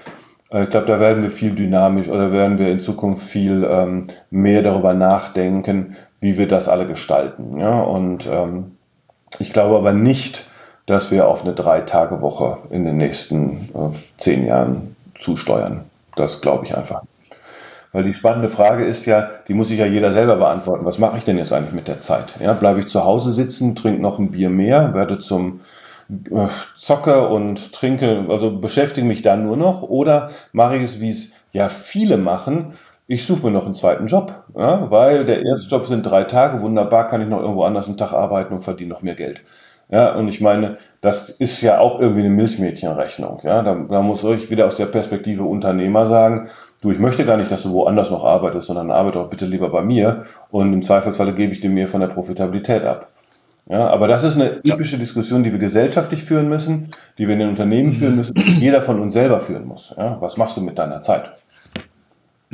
äh, ich glaube, da werden wir viel dynamisch oder werden wir in Zukunft viel ähm, mehr darüber nachdenken, wie wir das alle gestalten. Ja? Und ähm, ich glaube aber nicht, dass wir auf eine Drei-Tage-Woche in den nächsten äh, zehn Jahren zusteuern. Das glaube ich einfach. Weil die spannende Frage ist ja, die muss sich ja jeder selber beantworten. Was mache ich denn jetzt eigentlich mit der Zeit? Ja, bleibe ich zu Hause sitzen, trinke noch ein Bier mehr, werde zum äh, Zocke und trinke, also beschäftige mich dann nur noch oder mache ich es, wie es ja viele machen, ich suche mir noch einen zweiten Job, ja, weil der erste Job sind drei Tage, wunderbar, kann ich noch irgendwo anders einen Tag arbeiten und verdiene noch mehr Geld. Ja, und ich meine, das ist ja auch irgendwie eine Milchmädchenrechnung. Ja, da, da muss ich wieder aus der Perspektive Unternehmer sagen, du, ich möchte gar nicht, dass du woanders noch arbeitest, sondern arbeite doch bitte lieber bei mir und im Zweifelsfalle gebe ich dir mehr von der Profitabilität ab. Ja, aber das ist eine epische Diskussion, die wir gesellschaftlich führen müssen, die wir in den Unternehmen führen müssen, die jeder von uns selber führen muss. Ja, was machst du mit deiner Zeit?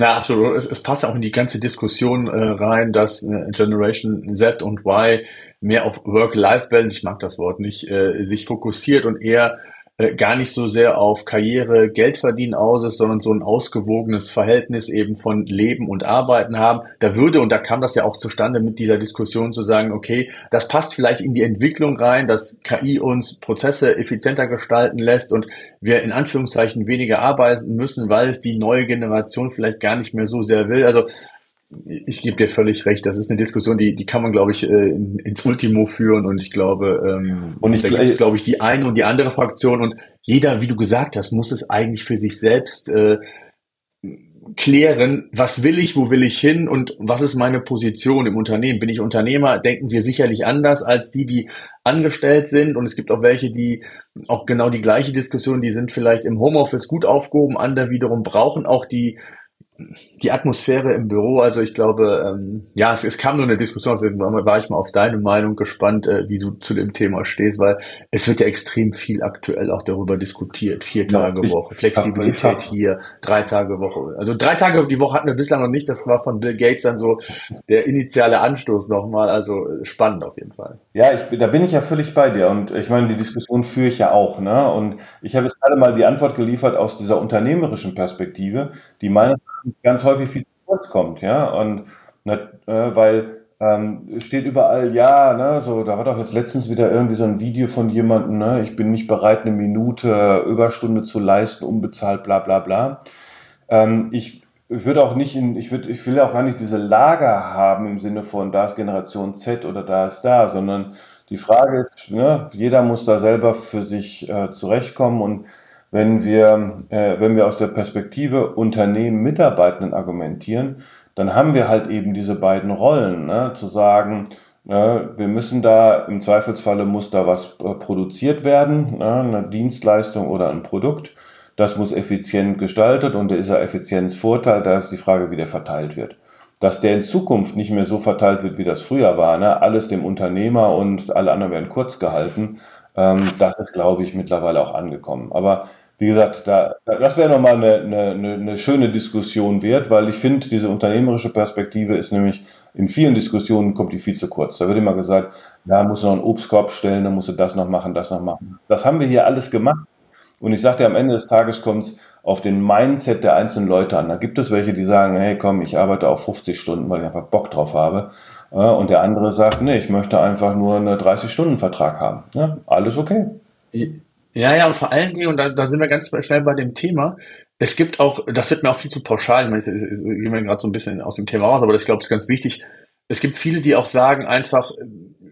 Ja, absolut. Es, es passt auch in die ganze Diskussion äh, rein, dass äh, Generation Z und Y mehr auf Work-Life-Balance, ich mag das Wort nicht, äh, sich fokussiert und eher äh, gar nicht so sehr auf Karriere, Geld verdienen aus ist, sondern so ein ausgewogenes Verhältnis eben von Leben und Arbeiten haben. Da würde, und da kam das ja auch zustande mit dieser Diskussion zu sagen, okay, das passt vielleicht in die Entwicklung rein, dass KI uns Prozesse effizienter gestalten lässt und wir in Anführungszeichen weniger arbeiten müssen, weil es die neue Generation vielleicht gar nicht mehr so sehr will. Also ich gebe dir völlig recht. Das ist eine Diskussion, die, die kann man, glaube ich, äh, ins Ultimo führen. Und ich glaube, ähm, und ich, da gibt es, glaube ich, die eine und die andere Fraktion. Und jeder, wie du gesagt hast, muss es eigentlich für sich selbst äh, klären, was will ich, wo will ich hin und was ist meine Position im Unternehmen. Bin ich Unternehmer, denken wir sicherlich anders als die, die angestellt sind. Und es gibt auch welche, die auch genau die gleiche Diskussion, die sind vielleicht im Homeoffice gut aufgehoben, andere wiederum brauchen auch die die Atmosphäre im Büro, also ich glaube, ähm, ja, es, es kam nur eine Diskussion, deswegen war ich mal auf deine Meinung gespannt, äh, wie du zu dem Thema stehst, weil es wird ja extrem viel aktuell auch darüber diskutiert. Vier Tage ja, Woche, Flexibilität hier, drei Tage Woche. Also drei Tage die Woche hatten wir bislang noch nicht, das war von Bill Gates dann so der initiale Anstoß nochmal, also spannend auf jeden Fall. Ja, ich, da bin ich ja völlig bei dir und ich meine, die Diskussion führe ich ja auch, ne? Und ich habe jetzt gerade mal die Antwort geliefert aus dieser unternehmerischen Perspektive, die meines ganz häufig viel zu kurz kommt, ja. Und äh, weil ähm, steht überall, ja, ne, so, da war doch jetzt letztens wieder irgendwie so ein Video von jemandem, ne, ich bin nicht bereit, eine Minute Überstunde zu leisten, unbezahlt, bla bla bla. Ähm, ich würde auch nicht in, ich würde, ich will auch gar nicht diese Lager haben im Sinne von da ist Generation Z oder da ist da, sondern die Frage ist, ne, jeder muss da selber für sich äh, zurechtkommen und wenn wir, äh, wenn wir aus der Perspektive Unternehmen, Mitarbeitenden argumentieren, dann haben wir halt eben diese beiden Rollen, ne? zu sagen, äh, wir müssen da, im Zweifelsfalle muss da was äh, produziert werden, ne? eine Dienstleistung oder ein Produkt. Das muss effizient gestaltet und da ist ja Effizienzvorteil, da ist die Frage, wie der verteilt wird. Dass der in Zukunft nicht mehr so verteilt wird, wie das früher war, ne? alles dem Unternehmer und alle anderen werden kurz gehalten, ähm, das ist, glaube ich, mittlerweile auch angekommen. Aber wie gesagt, da, das wäre nochmal eine, eine, eine schöne Diskussion wert, weil ich finde, diese unternehmerische Perspektive ist nämlich in vielen Diskussionen kommt die viel zu kurz. Da wird immer gesagt, da muss noch einen Obstkorb stellen, da musst du das noch machen, das noch machen. Das haben wir hier alles gemacht. Und ich sagte, am Ende des Tages kommt es auf den Mindset der einzelnen Leute an. Da gibt es welche, die sagen, hey komm, ich arbeite auf 50 Stunden, weil ich einfach Bock drauf habe. Und der andere sagt, nee, ich möchte einfach nur einen 30-Stunden-Vertrag haben. Ja, alles okay. Ja, ja, und vor allen Dingen, und da, da sind wir ganz schnell bei dem Thema, es gibt auch, das wird mir auch viel zu pauschal, ich meine, ich gehen wir gerade so ein bisschen aus dem Thema raus, aber das, ich glaube, ist ganz wichtig. Es gibt viele, die auch sagen einfach,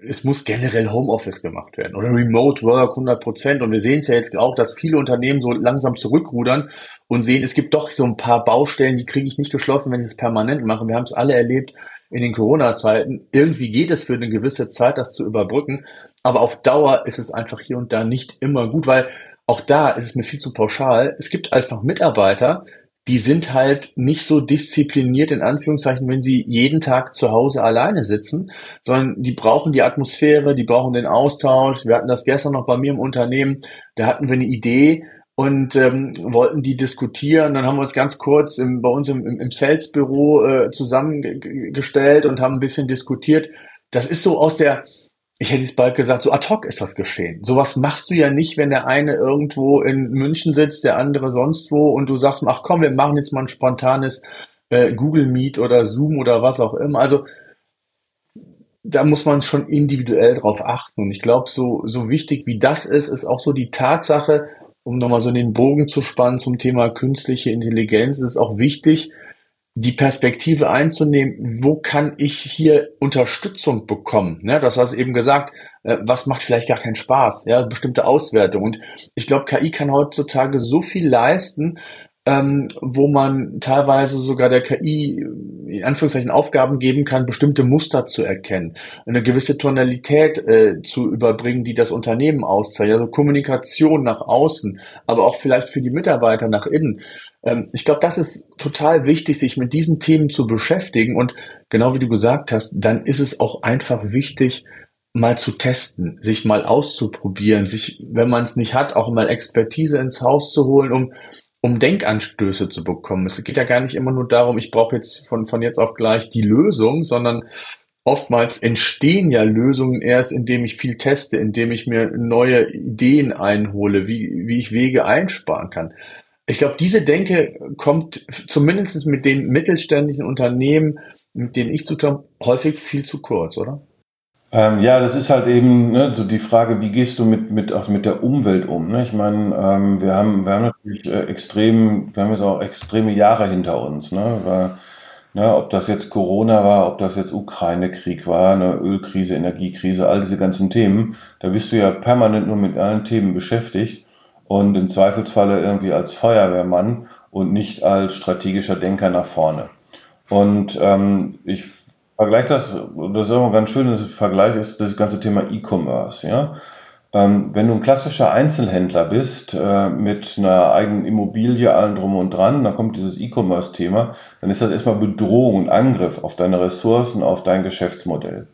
es muss generell Homeoffice gemacht werden oder Remote Work 100 Prozent. Und wir sehen es ja jetzt auch, dass viele Unternehmen so langsam zurückrudern und sehen, es gibt doch so ein paar Baustellen, die kriege ich nicht geschlossen, wenn ich es permanent mache. Wir haben es alle erlebt in den Corona-Zeiten. Irgendwie geht es für eine gewisse Zeit, das zu überbrücken. Aber auf Dauer ist es einfach hier und da nicht immer gut, weil auch da ist es mir viel zu pauschal. Es gibt einfach Mitarbeiter, die sind halt nicht so diszipliniert, in Anführungszeichen, wenn sie jeden Tag zu Hause alleine sitzen, sondern die brauchen die Atmosphäre, die brauchen den Austausch. Wir hatten das gestern noch bei mir im Unternehmen, da hatten wir eine Idee und ähm, wollten die diskutieren. Dann haben wir uns ganz kurz im, bei uns im, im Sales-Büro äh, zusammengestellt und haben ein bisschen diskutiert. Das ist so aus der ich hätte es bald gesagt, so ad hoc ist das geschehen. Sowas machst du ja nicht, wenn der eine irgendwo in München sitzt, der andere sonst wo und du sagst, ach komm, wir machen jetzt mal ein spontanes äh, Google Meet oder Zoom oder was auch immer. Also da muss man schon individuell drauf achten. Und ich glaube, so, so wichtig wie das ist, ist auch so die Tatsache, um nochmal so den Bogen zu spannen zum Thema künstliche Intelligenz, ist auch wichtig, die Perspektive einzunehmen, wo kann ich hier Unterstützung bekommen? Ne, das hast du eben gesagt, äh, was macht vielleicht gar keinen Spaß? Ja, bestimmte Auswertung. Und ich glaube, KI kann heutzutage so viel leisten, ähm, wo man teilweise sogar der KI in Anführungszeichen Aufgaben geben kann, bestimmte Muster zu erkennen, eine gewisse Tonalität äh, zu überbringen, die das Unternehmen auszeichnet, also Kommunikation nach außen, aber auch vielleicht für die Mitarbeiter nach innen. Ähm, ich glaube, das ist total wichtig, sich mit diesen Themen zu beschäftigen und genau wie du gesagt hast, dann ist es auch einfach wichtig, mal zu testen, sich mal auszuprobieren, sich, wenn man es nicht hat, auch mal Expertise ins Haus zu holen, um um Denkanstöße zu bekommen. Es geht ja gar nicht immer nur darum, ich brauche jetzt von, von jetzt auf gleich die Lösung, sondern oftmals entstehen ja Lösungen erst, indem ich viel teste, indem ich mir neue Ideen einhole, wie, wie ich Wege einsparen kann. Ich glaube, diese Denke kommt zumindest mit den mittelständischen Unternehmen, mit denen ich zu tun häufig viel zu kurz, oder? Ähm, ja, das ist halt eben ne, so die Frage, wie gehst du mit, mit, auch mit der Umwelt um? Ne? Ich meine, ähm, wir, haben, wir haben natürlich äh, extrem, wir haben jetzt auch extreme Jahre hinter uns. Ne? Weil, ne, ob das jetzt Corona war, ob das jetzt Ukraine-Krieg war, eine Ölkrise, Energiekrise, all diese ganzen Themen, da bist du ja permanent nur mit allen Themen beschäftigt und im Zweifelsfalle irgendwie als Feuerwehrmann und nicht als strategischer Denker nach vorne. Und ähm, ich Vergleich das, das ist auch ein ganz schönes Vergleich, ist das ganze Thema E-Commerce, ja. Ähm, wenn du ein klassischer Einzelhändler bist, äh, mit einer eigenen Immobilie, allen drum und dran, dann kommt dieses E-Commerce-Thema, dann ist das erstmal Bedrohung und Angriff auf deine Ressourcen, auf dein Geschäftsmodell.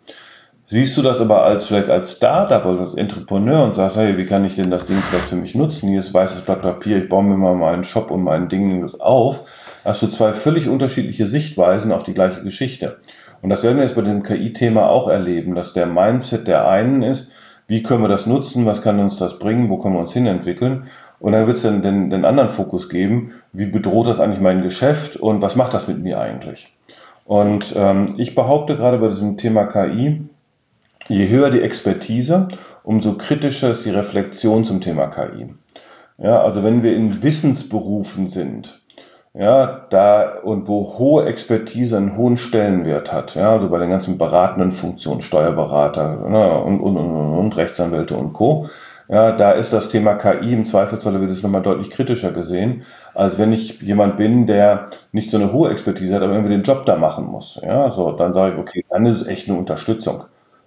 Siehst du das aber als vielleicht als Startup oder als Entrepreneur und sagst, hey, wie kann ich denn das Ding vielleicht für mich nutzen? Hier ist weißes Blatt Papier, ich baue mir mal meinen Shop und mein Ding auf. Hast du zwei völlig unterschiedliche Sichtweisen auf die gleiche Geschichte. Und das werden wir jetzt bei dem KI-Thema auch erleben, dass der Mindset der einen ist, wie können wir das nutzen, was kann uns das bringen, wo können wir uns hinentwickeln. Und dann wird es dann den, den anderen Fokus geben, wie bedroht das eigentlich mein Geschäft und was macht das mit mir eigentlich. Und ähm, ich behaupte gerade bei diesem Thema KI, je höher die Expertise, umso kritischer ist die Reflexion zum Thema KI. Ja, also wenn wir in Wissensberufen sind, ja, da und wo hohe Expertise einen hohen Stellenwert hat, ja, also bei den ganzen beratenden Funktionen, Steuerberater ne, und, und, und, und Rechtsanwälte und Co., ja, da ist das Thema KI im Zweifelsfall wird es nochmal deutlich kritischer gesehen, als wenn ich jemand bin, der nicht so eine hohe Expertise hat, aber irgendwie den Job da machen muss. Ja, so, dann sage ich, okay, dann ist es echt eine Unterstützung.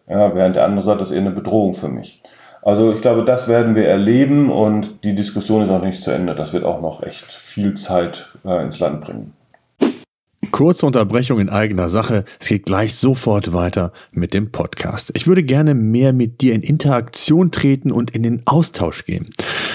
Ja, während der andere sagt, das ist eher eine Bedrohung für mich. Also ich glaube, das werden wir erleben und die Diskussion ist auch nicht zu Ende. Das wird auch noch echt viel Zeit äh, ins Land bringen. Kurze Unterbrechung in eigener Sache. Es geht gleich sofort weiter mit dem Podcast. Ich würde gerne mehr mit dir in Interaktion treten und in den Austausch gehen.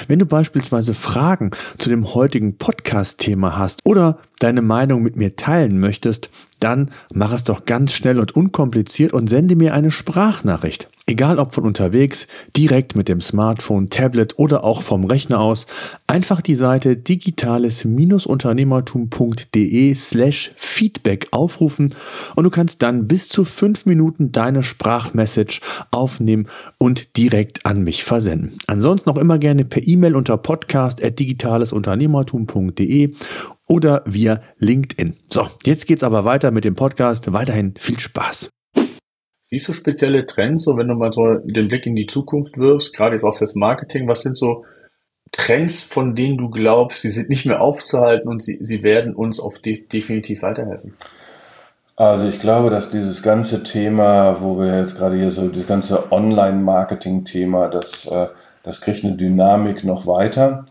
Wenn du beispielsweise Fragen zu dem heutigen Podcast-Thema hast oder deine Meinung mit mir teilen möchtest, dann mach es doch ganz schnell und unkompliziert und sende mir eine Sprachnachricht. Egal ob von unterwegs, direkt mit dem Smartphone, Tablet oder auch vom Rechner aus, einfach die Seite digitales-unternehmertum.de slash Feedback aufrufen und du kannst dann bis zu fünf Minuten deine Sprachmessage aufnehmen und direkt an mich versenden. Ansonsten auch immer gerne per E-Mail unter podcast.digitalesunternehmertum.de oder via LinkedIn. So, jetzt geht's aber weiter mit dem Podcast. Weiterhin viel Spaß. Siehst du spezielle Trends, so wenn du mal so den Blick in die Zukunft wirfst, gerade jetzt auch fürs Marketing, was sind so Trends, von denen du glaubst, sie sind nicht mehr aufzuhalten und sie, sie werden uns auf de definitiv weiterhelfen? Also ich glaube, dass dieses ganze Thema, wo wir jetzt gerade hier so, das ganze Online-Marketing-Thema, das, äh, das kriegt eine Dynamik noch weiter.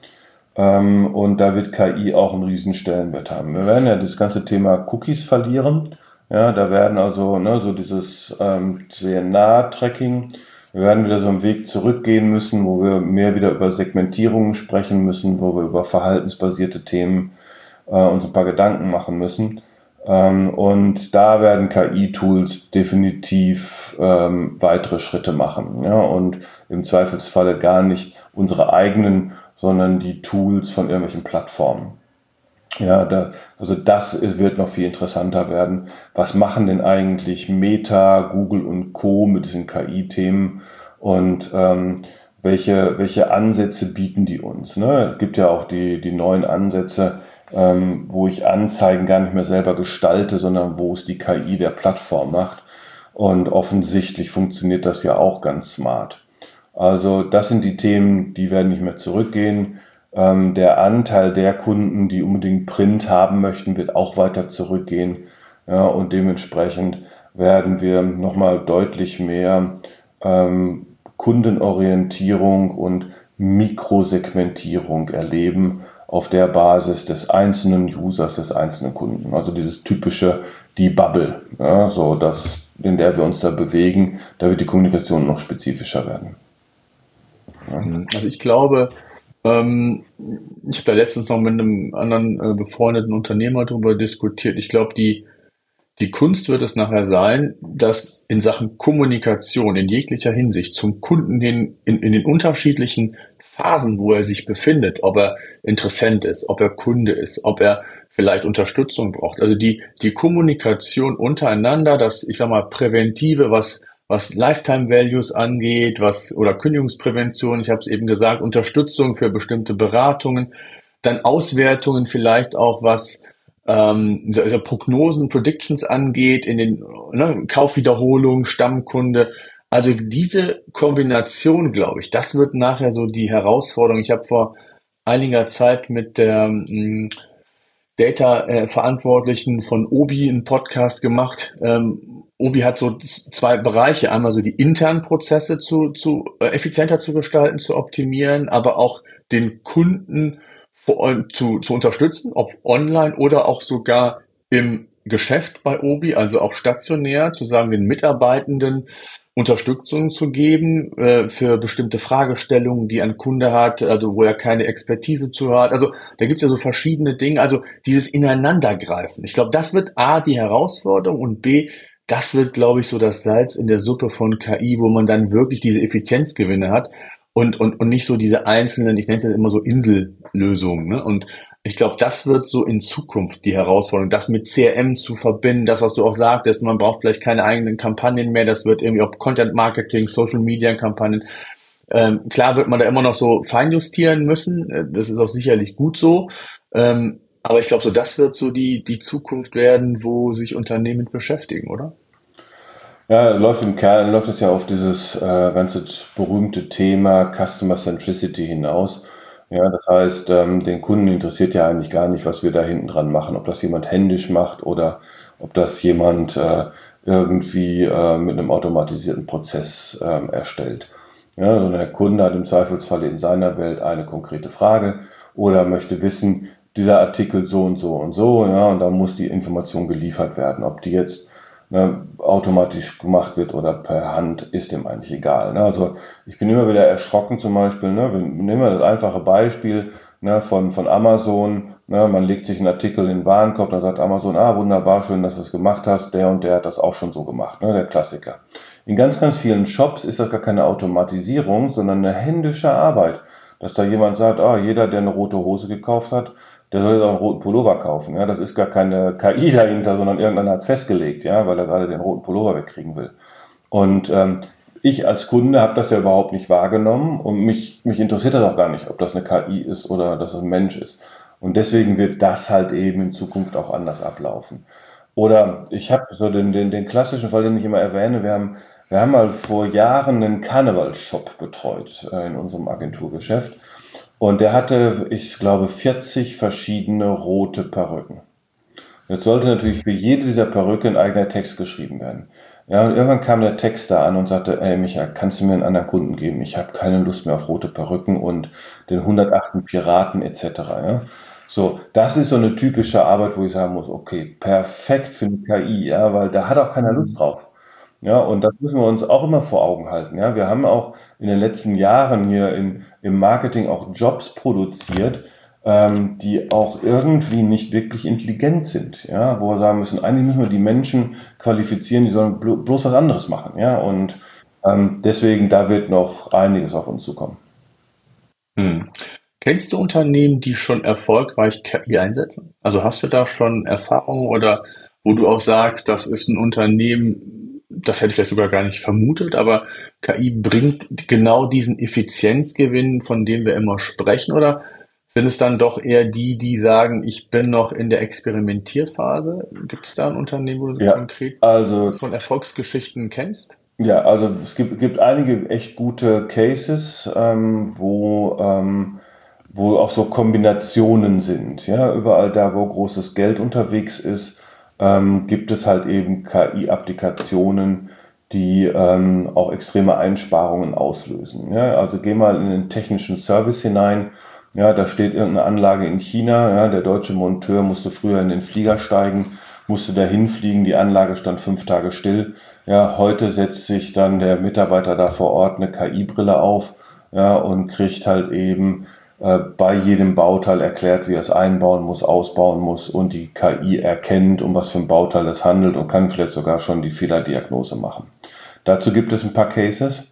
Ähm, und da wird KI auch einen riesen Stellenwert haben. Wir werden ja das ganze Thema Cookies verlieren. Ja, da werden also ne, so dieses ähm, DNA-Tracking, wir werden wieder so einen Weg zurückgehen müssen, wo wir mehr wieder über Segmentierungen sprechen müssen, wo wir über verhaltensbasierte Themen äh, uns ein paar Gedanken machen müssen. Ähm, und da werden KI-Tools definitiv ähm, weitere Schritte machen. Ja, und im Zweifelsfalle gar nicht unsere eigenen sondern die Tools von irgendwelchen Plattformen. Ja, da, also das wird noch viel interessanter werden. Was machen denn eigentlich Meta, Google und Co. mit diesen KI-Themen und ähm, welche, welche Ansätze bieten die uns? Ne? Es gibt ja auch die, die neuen Ansätze, ähm, wo ich Anzeigen gar nicht mehr selber gestalte, sondern wo es die KI der Plattform macht. Und offensichtlich funktioniert das ja auch ganz smart. Also das sind die Themen, die werden nicht mehr zurückgehen. Ähm, der Anteil der Kunden, die unbedingt Print haben möchten, wird auch weiter zurückgehen. Ja, und dementsprechend werden wir nochmal deutlich mehr ähm, Kundenorientierung und Mikrosegmentierung erleben auf der Basis des einzelnen Users, des einzelnen Kunden. Also dieses typische, die Bubble, ja, so das, in der wir uns da bewegen, da wird die Kommunikation noch spezifischer werden. Ja. Also ich glaube, ähm, ich habe da letztens noch mit einem anderen äh, befreundeten Unternehmer darüber diskutiert. Ich glaube, die, die Kunst wird es nachher sein, dass in Sachen Kommunikation in jeglicher Hinsicht zum Kunden hin, in, in den unterschiedlichen Phasen, wo er sich befindet, ob er Interessent ist, ob er Kunde ist, ob er vielleicht Unterstützung braucht. Also die, die Kommunikation untereinander, das, ich sag mal, präventive, was, was Lifetime Values angeht, was, oder Kündigungsprävention, ich habe es eben gesagt, Unterstützung für bestimmte Beratungen, dann Auswertungen vielleicht auch, was ähm, also Prognosen, Predictions angeht, in den ne, Kaufwiederholungen, Stammkunde, also diese Kombination, glaube ich, das wird nachher so die Herausforderung. Ich habe vor einiger Zeit mit der ähm, Data-Verantwortlichen von Obi einen Podcast gemacht. Ähm, Obi hat so zwei Bereiche. Einmal so die internen Prozesse zu, zu äh, effizienter zu gestalten, zu optimieren, aber auch den Kunden vor, zu, zu unterstützen, ob online oder auch sogar im Geschäft bei Obi, also auch stationär, zu sagen, den Mitarbeitenden, Unterstützung zu geben äh, für bestimmte Fragestellungen, die ein Kunde hat, also wo er keine Expertise zu hat. Also da gibt es ja so verschiedene Dinge. Also dieses Ineinandergreifen. Ich glaube, das wird A, die Herausforderung und B, das wird, glaube ich, so das Salz in der Suppe von KI, wo man dann wirklich diese Effizienzgewinne hat und, und, und nicht so diese einzelnen, ich nenne es ja immer so Insellösungen. Ne? Und ich glaube, das wird so in Zukunft die Herausforderung, das mit CRM zu verbinden, das, was du auch sagtest, man braucht vielleicht keine eigenen Kampagnen mehr, das wird irgendwie auch Content Marketing, Social Media Kampagnen. Ähm, klar wird man da immer noch so feinjustieren müssen, äh, das ist auch sicherlich gut so. Ähm, aber ich glaube, so das wird so die, die Zukunft werden, wo sich Unternehmen beschäftigen, oder? Ja, läuft im Kern, läuft es ja auf dieses äh, ganze berühmte Thema Customer Centricity hinaus. Ja, das heißt, ähm, den Kunden interessiert ja eigentlich gar nicht, was wir da hinten dran machen, ob das jemand händisch macht oder ob das jemand äh, irgendwie äh, mit einem automatisierten Prozess ähm, erstellt. Ja, sondern der Kunde hat im Zweifelsfall in seiner Welt eine konkrete Frage oder möchte wissen, dieser Artikel so und so und so, ja, und dann muss die Information geliefert werden. Ob die jetzt ne, automatisch gemacht wird oder per Hand, ist dem eigentlich egal. Ne? Also ich bin immer wieder erschrocken zum Beispiel, ne, nehmen wir das einfache Beispiel ne, von, von Amazon, ne, man legt sich einen Artikel in den Warenkorb, da sagt Amazon, ah wunderbar, schön, dass du es gemacht hast, der und der hat das auch schon so gemacht, ne, der Klassiker. In ganz, ganz vielen Shops ist das gar keine Automatisierung, sondern eine händische Arbeit. Dass da jemand sagt, ah, jeder, der eine rote Hose gekauft hat, der soll jetzt auch einen roten Pullover kaufen. Ja, das ist gar keine KI dahinter, sondern irgendeiner hat es festgelegt, ja, weil er gerade den roten Pullover wegkriegen will. Und ähm, ich als Kunde habe das ja überhaupt nicht wahrgenommen und mich, mich interessiert das auch gar nicht, ob das eine KI ist oder dass es ein Mensch ist. Und deswegen wird das halt eben in Zukunft auch anders ablaufen. Oder ich habe so den, den, den klassischen Fall, den ich immer erwähne, wir haben, wir haben mal vor Jahren einen Karnevalshop betreut äh, in unserem Agenturgeschäft. Und der hatte, ich glaube, 40 verschiedene rote Perücken. Jetzt sollte natürlich für jede dieser Perücke ein eigener Text geschrieben werden. Ja, und irgendwann kam der Text da an und sagte, ey Micha, kannst du mir einen anderen Kunden geben? Ich habe keine Lust mehr auf rote Perücken und den 108. Piraten etc. Ja? So, das ist so eine typische Arbeit, wo ich sagen muss, okay, perfekt für eine KI, ja, weil da hat auch keiner Lust drauf. Ja, und das müssen wir uns auch immer vor Augen halten. Ja, wir haben auch in den letzten Jahren hier in, im Marketing auch Jobs produziert, ähm, die auch irgendwie nicht wirklich intelligent sind. Ja, wo wir sagen müssen, eigentlich müssen wir die Menschen qualifizieren, die sollen blo bloß was anderes machen. Ja, und ähm, deswegen da wird noch einiges auf uns zukommen. Hm. Kennst du Unternehmen, die schon erfolgreich KI einsetzen? Also hast du da schon Erfahrungen oder wo du auch sagst, das ist ein Unternehmen, das hätte ich vielleicht sogar gar nicht vermutet, aber KI bringt genau diesen Effizienzgewinn, von dem wir immer sprechen, oder sind es dann doch eher die, die sagen, ich bin noch in der Experimentierphase? Gibt es da ein Unternehmen, wo du ja, konkret also, schon Erfolgsgeschichten kennst? Ja, also es gibt, gibt einige echt gute Cases, ähm, wo ähm, wo auch so Kombinationen sind. Ja, überall da, wo großes Geld unterwegs ist, ähm, gibt es halt eben KI-Applikationen, die ähm, auch extreme Einsparungen auslösen. Ja, also geh mal in den technischen Service hinein. Ja, da steht irgendeine Anlage in China. Ja, der deutsche Monteur musste früher in den Flieger steigen, musste dahin fliegen. Die Anlage stand fünf Tage still. Ja, heute setzt sich dann der Mitarbeiter da vor Ort eine KI-Brille auf ja, und kriegt halt eben bei jedem Bauteil erklärt, wie er es einbauen muss, ausbauen muss und die KI erkennt, um was für ein Bauteil es handelt und kann vielleicht sogar schon die Fehlerdiagnose machen. Dazu gibt es ein paar Cases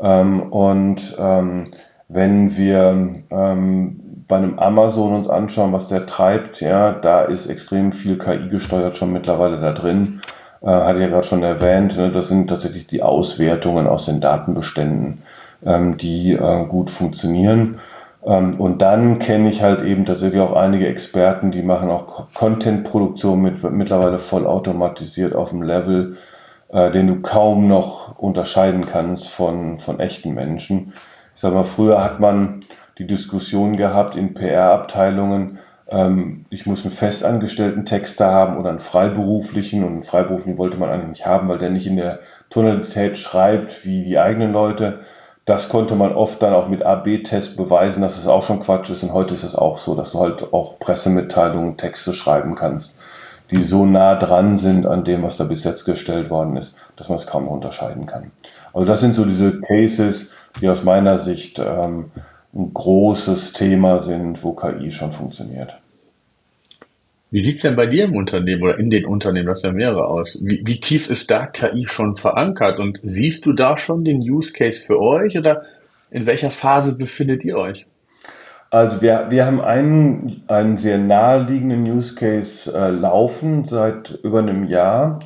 ähm, und ähm, wenn wir ähm, bei einem Amazon uns anschauen, was der treibt, ja, da ist extrem viel KI gesteuert schon mittlerweile da drin. Äh, hatte ich ja gerade schon erwähnt, ne, das sind tatsächlich die Auswertungen aus den Datenbeständen, die äh, gut funktionieren. Ähm, und dann kenne ich halt eben tatsächlich auch einige Experten, die machen auch Content-Produktion mit, mittlerweile vollautomatisiert auf dem Level, äh, den du kaum noch unterscheiden kannst von, von echten Menschen. Ich sag mal, früher hat man die Diskussion gehabt in PR-Abteilungen, ähm, ich muss einen festangestellten Texter haben oder einen freiberuflichen und einen freiberuflichen wollte man eigentlich nicht haben, weil der nicht in der Tonalität schreibt wie die eigenen Leute das konnte man oft dann auch mit AB-Test beweisen, dass es auch schon Quatsch ist. Und heute ist es auch so, dass du halt auch Pressemitteilungen, Texte schreiben kannst, die so nah dran sind an dem, was da bis jetzt gestellt worden ist, dass man es kaum noch unterscheiden kann. Also das sind so diese Cases, die aus meiner Sicht ähm, ein großes Thema sind, wo KI schon funktioniert. Wie sieht's denn bei dir im Unternehmen oder in den Unternehmen, das ja mehrere aus? Wie, wie tief ist da KI schon verankert? Und siehst du da schon den Use Case für euch oder in welcher Phase befindet ihr euch? Also wir, wir haben einen, einen sehr naheliegenden Use Case äh, laufen seit über einem Jahr.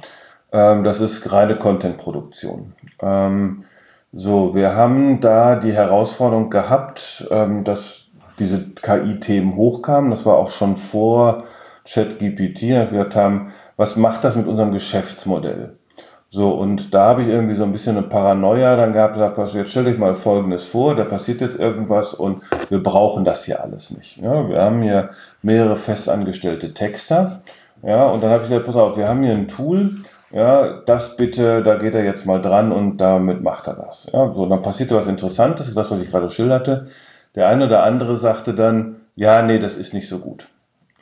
Ähm, das ist reine Content-Produktion. Ähm, so, wir haben da die Herausforderung gehabt, ähm, dass diese KI-Themen hochkamen. Das war auch schon vor ChatGPT gesagt haben, was macht das mit unserem Geschäftsmodell? So, und da habe ich irgendwie so ein bisschen eine Paranoia dann gehabt, gesagt, jetzt stell dich mal Folgendes vor, da passiert jetzt irgendwas und wir brauchen das hier alles nicht. Ja, wir haben hier mehrere festangestellte Texter, ja, und dann habe ich gesagt, pass auf, wir haben hier ein Tool, ja, das bitte, da geht er jetzt mal dran und damit macht er das. Ja, so, dann passierte was Interessantes, das, was ich gerade schilderte. Der eine oder andere sagte dann, ja, nee, das ist nicht so gut.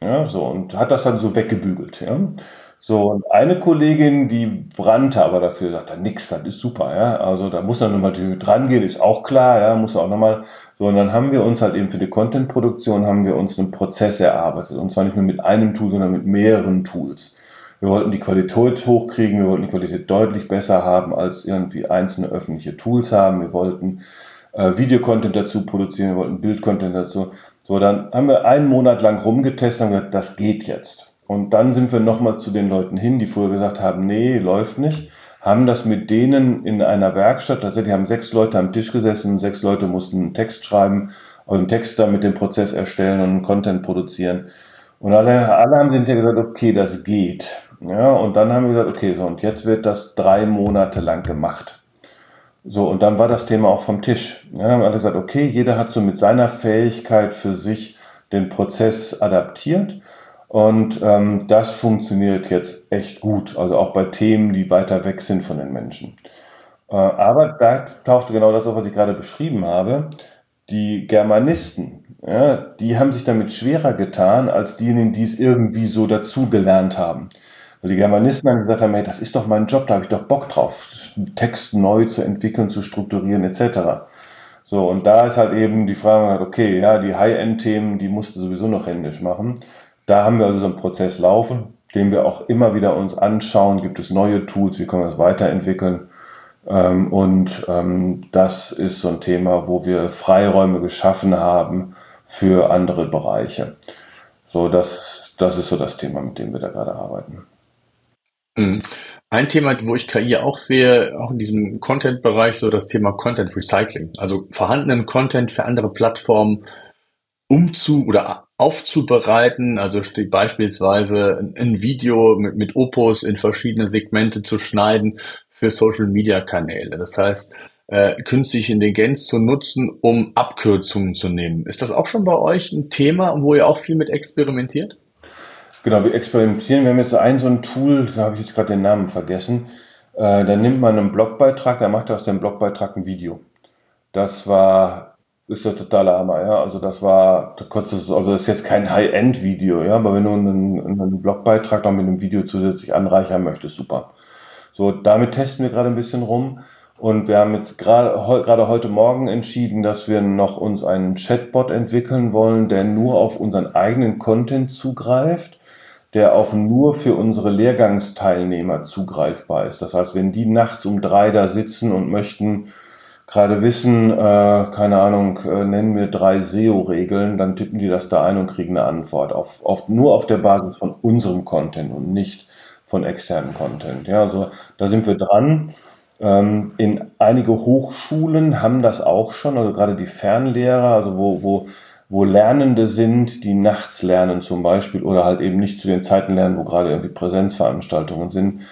Ja, so, und hat das dann so weggebügelt. Ja. So, und eine Kollegin, die brannte aber dafür, sagte, nix, das ist super, ja. Also da muss man nochmal dran gehen, ist auch klar, ja, muss auch nochmal. So, und dann haben wir uns halt eben für die Content-Produktion haben wir uns einen Prozess erarbeitet. Und zwar nicht nur mit einem Tool, sondern mit mehreren Tools. Wir wollten die Qualität hochkriegen, wir wollten die Qualität deutlich besser haben, als irgendwie einzelne öffentliche Tools haben. Wir wollten äh, Videocontent dazu produzieren, wir wollten Bildcontent dazu. So, dann haben wir einen Monat lang rumgetestet und gesagt, das geht jetzt. Und dann sind wir nochmal zu den Leuten hin, die früher gesagt haben, nee, läuft nicht, haben das mit denen in einer Werkstatt, tatsächlich haben sechs Leute am Tisch gesessen, sechs Leute mussten einen Text schreiben, und einen Text da mit dem Prozess erstellen und einen Content produzieren. Und alle, alle haben hinterher gesagt, okay, das geht. Ja, und dann haben wir gesagt, okay, so, und jetzt wird das drei Monate lang gemacht. So, und dann war das Thema auch vom Tisch. Ja, haben alle gesagt, okay, jeder hat so mit seiner Fähigkeit für sich den Prozess adaptiert. Und ähm, das funktioniert jetzt echt gut, also auch bei Themen, die weiter weg sind von den Menschen. Äh, aber da tauchte genau das auf, was ich gerade beschrieben habe. Die Germanisten, ja, die haben sich damit schwerer getan als diejenigen, die es irgendwie so dazugelernt haben. Weil die Germanisten dann gesagt haben, hey, das ist doch mein Job, da habe ich doch Bock drauf, Text neu zu entwickeln, zu strukturieren etc. So, und da ist halt eben die Frage, okay, ja, die High-End-Themen, die musst du sowieso noch händisch machen. Da haben wir also so einen Prozess laufen, den wir auch immer wieder uns anschauen, gibt es neue Tools, wie können wir das weiterentwickeln. Ähm, und ähm, das ist so ein Thema, wo wir Freiräume geschaffen haben für andere Bereiche. So, das, das ist so das Thema, mit dem wir da gerade arbeiten. Mhm. Ein Thema, wo ich KI auch sehe, auch in diesem Content-Bereich, so das Thema Content Recycling. Also vorhandenen Content für andere Plattformen umzu oder aufzubereiten, also beispielsweise ein Video mit, mit Opus in verschiedene Segmente zu schneiden für Social Media Kanäle. Das heißt, äh, künstliche Intelligenz zu nutzen, um Abkürzungen zu nehmen. Ist das auch schon bei euch ein Thema, wo ihr auch viel mit experimentiert? Genau, wir experimentieren. Wir haben jetzt ein so ein Tool, da habe ich jetzt gerade den Namen vergessen. Äh, da nimmt man einen Blogbeitrag, da macht aus dem Blogbeitrag ein Video. Das war, ist der totale Hammer, ja. Also das war, also das ist jetzt kein High-End-Video, ja, aber wenn du einen, einen Blogbeitrag noch mit einem Video zusätzlich anreichern möchtest, super. So, damit testen wir gerade ein bisschen rum. Und wir haben jetzt gerade, gerade heute Morgen entschieden, dass wir noch uns einen Chatbot entwickeln wollen, der nur auf unseren eigenen Content zugreift, der auch nur für unsere Lehrgangsteilnehmer zugreifbar ist. Das heißt, wenn die nachts um drei da sitzen und möchten gerade wissen, äh, keine Ahnung, äh, nennen wir drei SEO-Regeln, dann tippen die das da ein und kriegen eine Antwort. Auf, auf, nur auf der Basis von unserem Content und nicht von externen Content. Ja, also da sind wir dran. Ähm, in einige Hochschulen haben das auch schon, also gerade die Fernlehrer, also wo, wo, wo Lernende sind, die nachts lernen zum Beispiel oder halt eben nicht zu den Zeiten lernen, wo gerade irgendwie Präsenzveranstaltungen sind.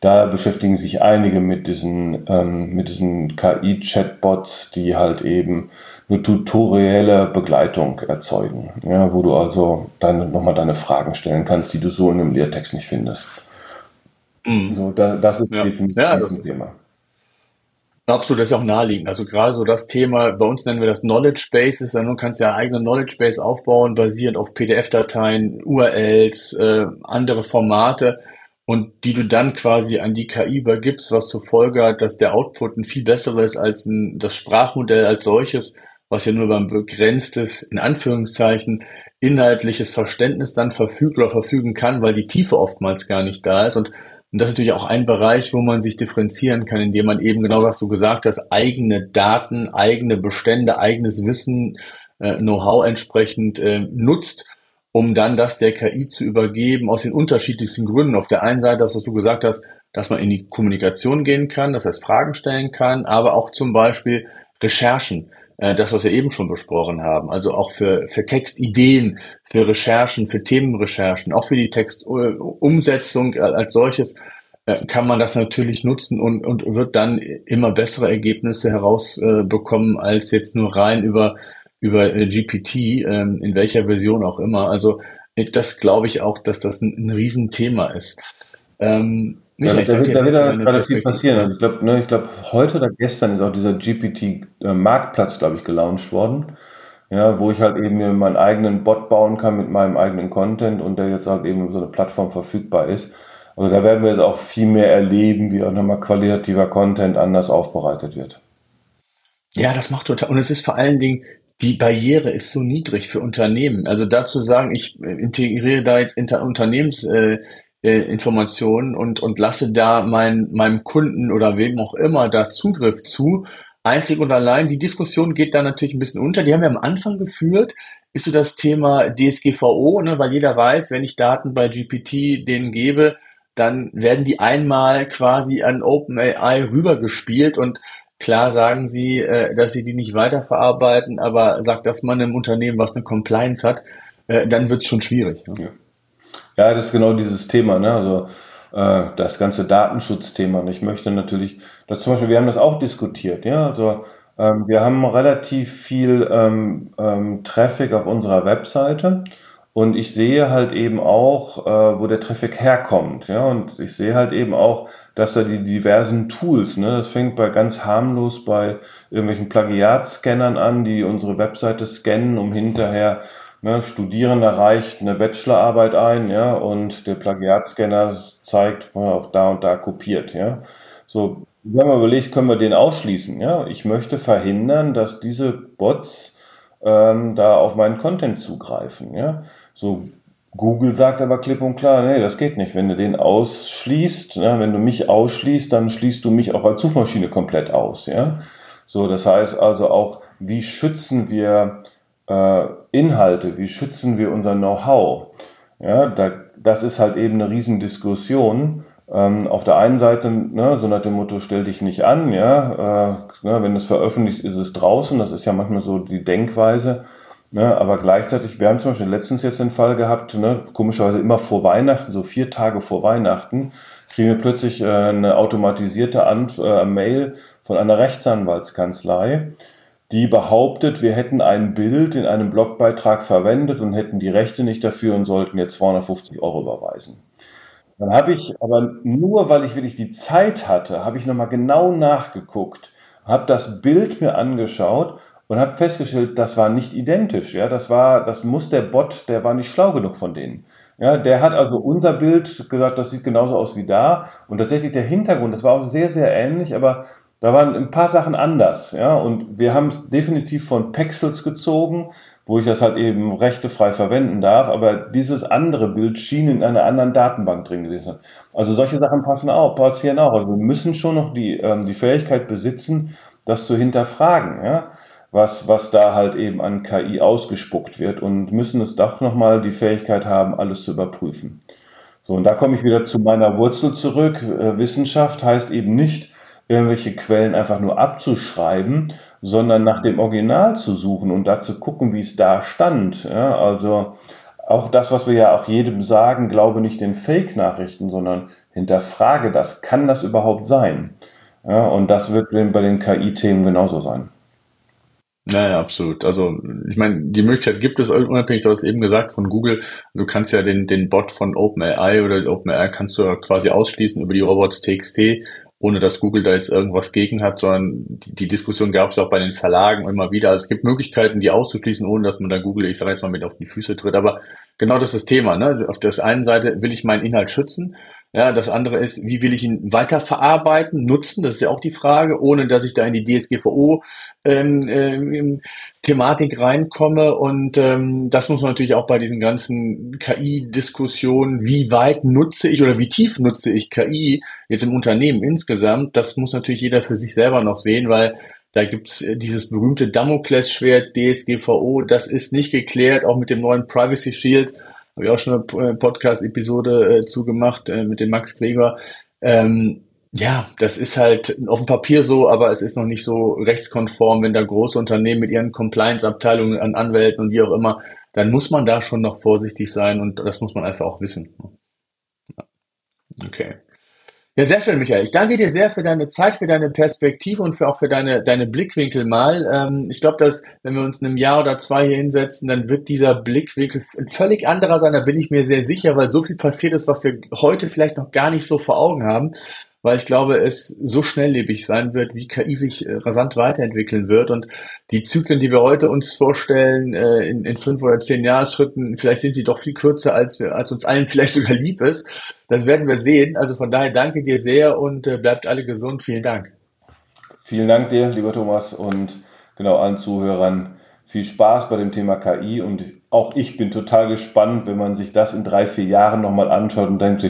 Da beschäftigen sich einige mit diesen, ähm, mit diesen KI-Chatbots, die halt eben eine tutorielle Begleitung erzeugen, ja, wo du also deine, nochmal deine Fragen stellen kannst, die du so in einem Lehrtext nicht findest. Mhm. So, da, das ist ja. definitiv ja, das ein Thema. Absolut, das ist auch naheliegend. Also gerade so das Thema, bei uns nennen wir das Knowledge Bases, dann kannst du ja eigene Knowledge Base aufbauen, basierend auf PDF-Dateien, URLs, äh, andere Formate. Und die du dann quasi an die KI übergibst, was zur Folge hat, dass der Output ein viel besserer ist als ein, das Sprachmodell als solches, was ja nur beim begrenztes, in Anführungszeichen, inhaltliches Verständnis dann verfügt oder verfügen kann, weil die Tiefe oftmals gar nicht da ist. Und und das ist natürlich auch ein Bereich, wo man sich differenzieren kann, indem man eben genau was du gesagt hast, eigene Daten, eigene Bestände, eigenes Wissen, äh, Know-how entsprechend äh, nutzt, um dann das der KI zu übergeben, aus den unterschiedlichsten Gründen. Auf der einen Seite, das, was du gesagt hast, dass man in die Kommunikation gehen kann, das heißt Fragen stellen kann, aber auch zum Beispiel Recherchen das, was wir eben schon besprochen haben. Also auch für, für Textideen, für Recherchen, für Themenrecherchen, auch für die Textumsetzung als solches äh, kann man das natürlich nutzen und, und wird dann immer bessere Ergebnisse herausbekommen als jetzt nur rein über, über äh, GPT, ähm, in welcher Version auch immer. Also das glaube ich auch, dass das ein, ein Riesenthema ist. Ähm, Michael, da, da, da wird ja gerade viel passieren. Also ich glaube, ne, glaub, heute oder gestern ist auch dieser GPT-Marktplatz, glaube ich, gelauncht worden. Ja, wo ich halt eben mir meinen eigenen Bot bauen kann mit meinem eigenen Content und der jetzt halt eben über so eine Plattform verfügbar ist. Also da werden wir jetzt auch viel mehr erleben, wie auch nochmal qualitativer Content anders aufbereitet wird. Ja, das macht total. Und es ist vor allen Dingen, die Barriere ist so niedrig für Unternehmen. Also dazu sagen, ich integriere da jetzt Unternehmens, äh, äh, Informationen und, und lasse da mein, meinem Kunden oder wem auch immer da Zugriff zu. Einzig und allein, die Diskussion geht da natürlich ein bisschen unter. Die haben wir am Anfang geführt, ist so das Thema DSGVO, ne, weil jeder weiß, wenn ich Daten bei GPT denen gebe, dann werden die einmal quasi an OpenAI rübergespielt und klar sagen sie, äh, dass sie die nicht weiterverarbeiten, aber sagt das man einem Unternehmen, was eine Compliance hat, äh, dann wird es schon schwierig. Ne? Ja. Ja, das ist genau dieses Thema, ne? Also äh, das ganze Datenschutzthema. Und ich möchte natürlich, dass zum Beispiel, wir haben das auch diskutiert, ja, also ähm, wir haben relativ viel ähm, ähm, Traffic auf unserer Webseite und ich sehe halt eben auch, äh, wo der Traffic herkommt, ja, und ich sehe halt eben auch, dass da die diversen Tools, ne, das fängt bei ganz harmlos bei irgendwelchen Plagiatscannern an, die unsere Webseite scannen, um hinterher Ne, Studierender reicht eine Bachelorarbeit ein, ja, und der Plagiatscanner zeigt, auf da und da kopiert, ja. So, wir haben überlegt, können wir den ausschließen, ja. Ich möchte verhindern, dass diese Bots ähm, da auf meinen Content zugreifen, ja. So, Google sagt aber klipp und klar, nee, das geht nicht. Wenn du den ausschließt, ja, wenn du mich ausschließt, dann schließt du mich auch als Suchmaschine komplett aus, ja. So, das heißt also auch, wie schützen wir äh, Inhalte, wie schützen wir unser Know-how? Ja, da, das ist halt eben eine Riesendiskussion. Ähm, auf der einen Seite, ne, so nach dem Motto, stell dich nicht an, ja, äh, ne, wenn es veröffentlicht ist, es draußen, das ist ja manchmal so die Denkweise. Ne, aber gleichzeitig, wir haben zum Beispiel letztens jetzt den Fall gehabt, ne, komischerweise immer vor Weihnachten, so vier Tage vor Weihnachten, kriegen wir plötzlich äh, eine automatisierte Ant äh, Mail von einer Rechtsanwaltskanzlei, die behauptet, wir hätten ein Bild in einem Blogbeitrag verwendet und hätten die Rechte nicht dafür und sollten jetzt 250 Euro überweisen. Dann habe ich aber nur, weil ich wirklich die Zeit hatte, habe ich nochmal genau nachgeguckt, habe das Bild mir angeschaut und habe festgestellt, das war nicht identisch. Ja, das war, das muss der Bot, der war nicht schlau genug von denen. Ja, der hat also unser Bild gesagt, das sieht genauso aus wie da. Und tatsächlich der Hintergrund, das war auch sehr, sehr ähnlich, aber da waren ein paar Sachen anders. Ja, und wir haben es definitiv von Pexels gezogen, wo ich das halt eben rechtefrei verwenden darf. Aber dieses andere Bild schien in einer anderen Datenbank drin gewesen. Also solche Sachen passen auch, passieren auch. Also wir müssen schon noch die, ähm, die Fähigkeit besitzen, das zu hinterfragen. Ja was, was da halt eben an KI ausgespuckt wird und müssen es doch nochmal die Fähigkeit haben, alles zu überprüfen. So, und da komme ich wieder zu meiner Wurzel zurück. Äh, Wissenschaft heißt eben nicht, irgendwelche Quellen einfach nur abzuschreiben, sondern nach dem Original zu suchen und da zu gucken, wie es da stand. Ja, also auch das, was wir ja auch jedem sagen, glaube nicht den Fake-Nachrichten, sondern hinterfrage das. Kann das überhaupt sein? Ja, und das wird bei den KI-Themen genauso sein. Naja, absolut. Also ich meine, die Möglichkeit gibt es unabhängig, du hast eben gesagt, von Google, du kannst ja den, den Bot von OpenAI oder OpenAI kannst du ja quasi ausschließen über die Robots.txt, ohne dass Google da jetzt irgendwas gegen hat, sondern die, Diskussion gab es auch bei den Verlagen immer wieder. Also es gibt Möglichkeiten, die auszuschließen, ohne dass man da Google, ich sage jetzt mal, mit auf die Füße tritt. Aber genau das ist das Thema. Ne? Auf der einen Seite will ich meinen Inhalt schützen ja, das andere ist, wie will ich ihn weiterverarbeiten, nutzen? Das ist ja auch die Frage, ohne dass ich da in die DSGVO ähm, ähm, reinkomme. Und ähm, das muss man natürlich auch bei diesen ganzen KI-Diskussionen, wie weit nutze ich oder wie tief nutze ich KI jetzt im Unternehmen insgesamt, das muss natürlich jeder für sich selber noch sehen, weil da gibt's äh, dieses berühmte Damoklesschwert DSGVO, das ist nicht geklärt, auch mit dem neuen Privacy Shield habe ich auch schon eine Podcast-Episode äh, zugemacht äh, mit dem Max Gregor. Ähm, ja, das ist halt auf dem Papier so, aber es ist noch nicht so rechtskonform, wenn da große Unternehmen mit ihren Compliance-Abteilungen an Anwälten und wie auch immer, dann muss man da schon noch vorsichtig sein und das muss man einfach auch wissen. Okay. Ja, sehr schön, Michael. Ich danke dir sehr für deine Zeit, für deine Perspektive und für auch für deine, deine Blickwinkel mal. Ähm, ich glaube, dass wenn wir uns in einem Jahr oder zwei hier hinsetzen, dann wird dieser Blickwinkel ein völlig anderer sein. Da bin ich mir sehr sicher, weil so viel passiert ist, was wir heute vielleicht noch gar nicht so vor Augen haben weil ich glaube, es so schnelllebig sein wird, wie KI sich äh, rasant weiterentwickeln wird. Und die Zyklen, die wir heute uns vorstellen, äh, in, in fünf oder zehn Jahresschritten, vielleicht sind sie doch viel kürzer, als wir, als uns allen vielleicht sogar lieb ist. Das werden wir sehen. Also von daher danke dir sehr und äh, bleibt alle gesund. Vielen Dank. Vielen Dank dir, lieber Thomas, und genau allen Zuhörern. Viel Spaß bei dem Thema KI und auch ich bin total gespannt, wenn man sich das in drei, vier Jahren nochmal anschaut und denkt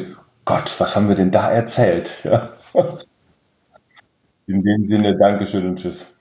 Gott, was haben wir denn da erzählt? Ja. In dem Sinne, Dankeschön und Tschüss.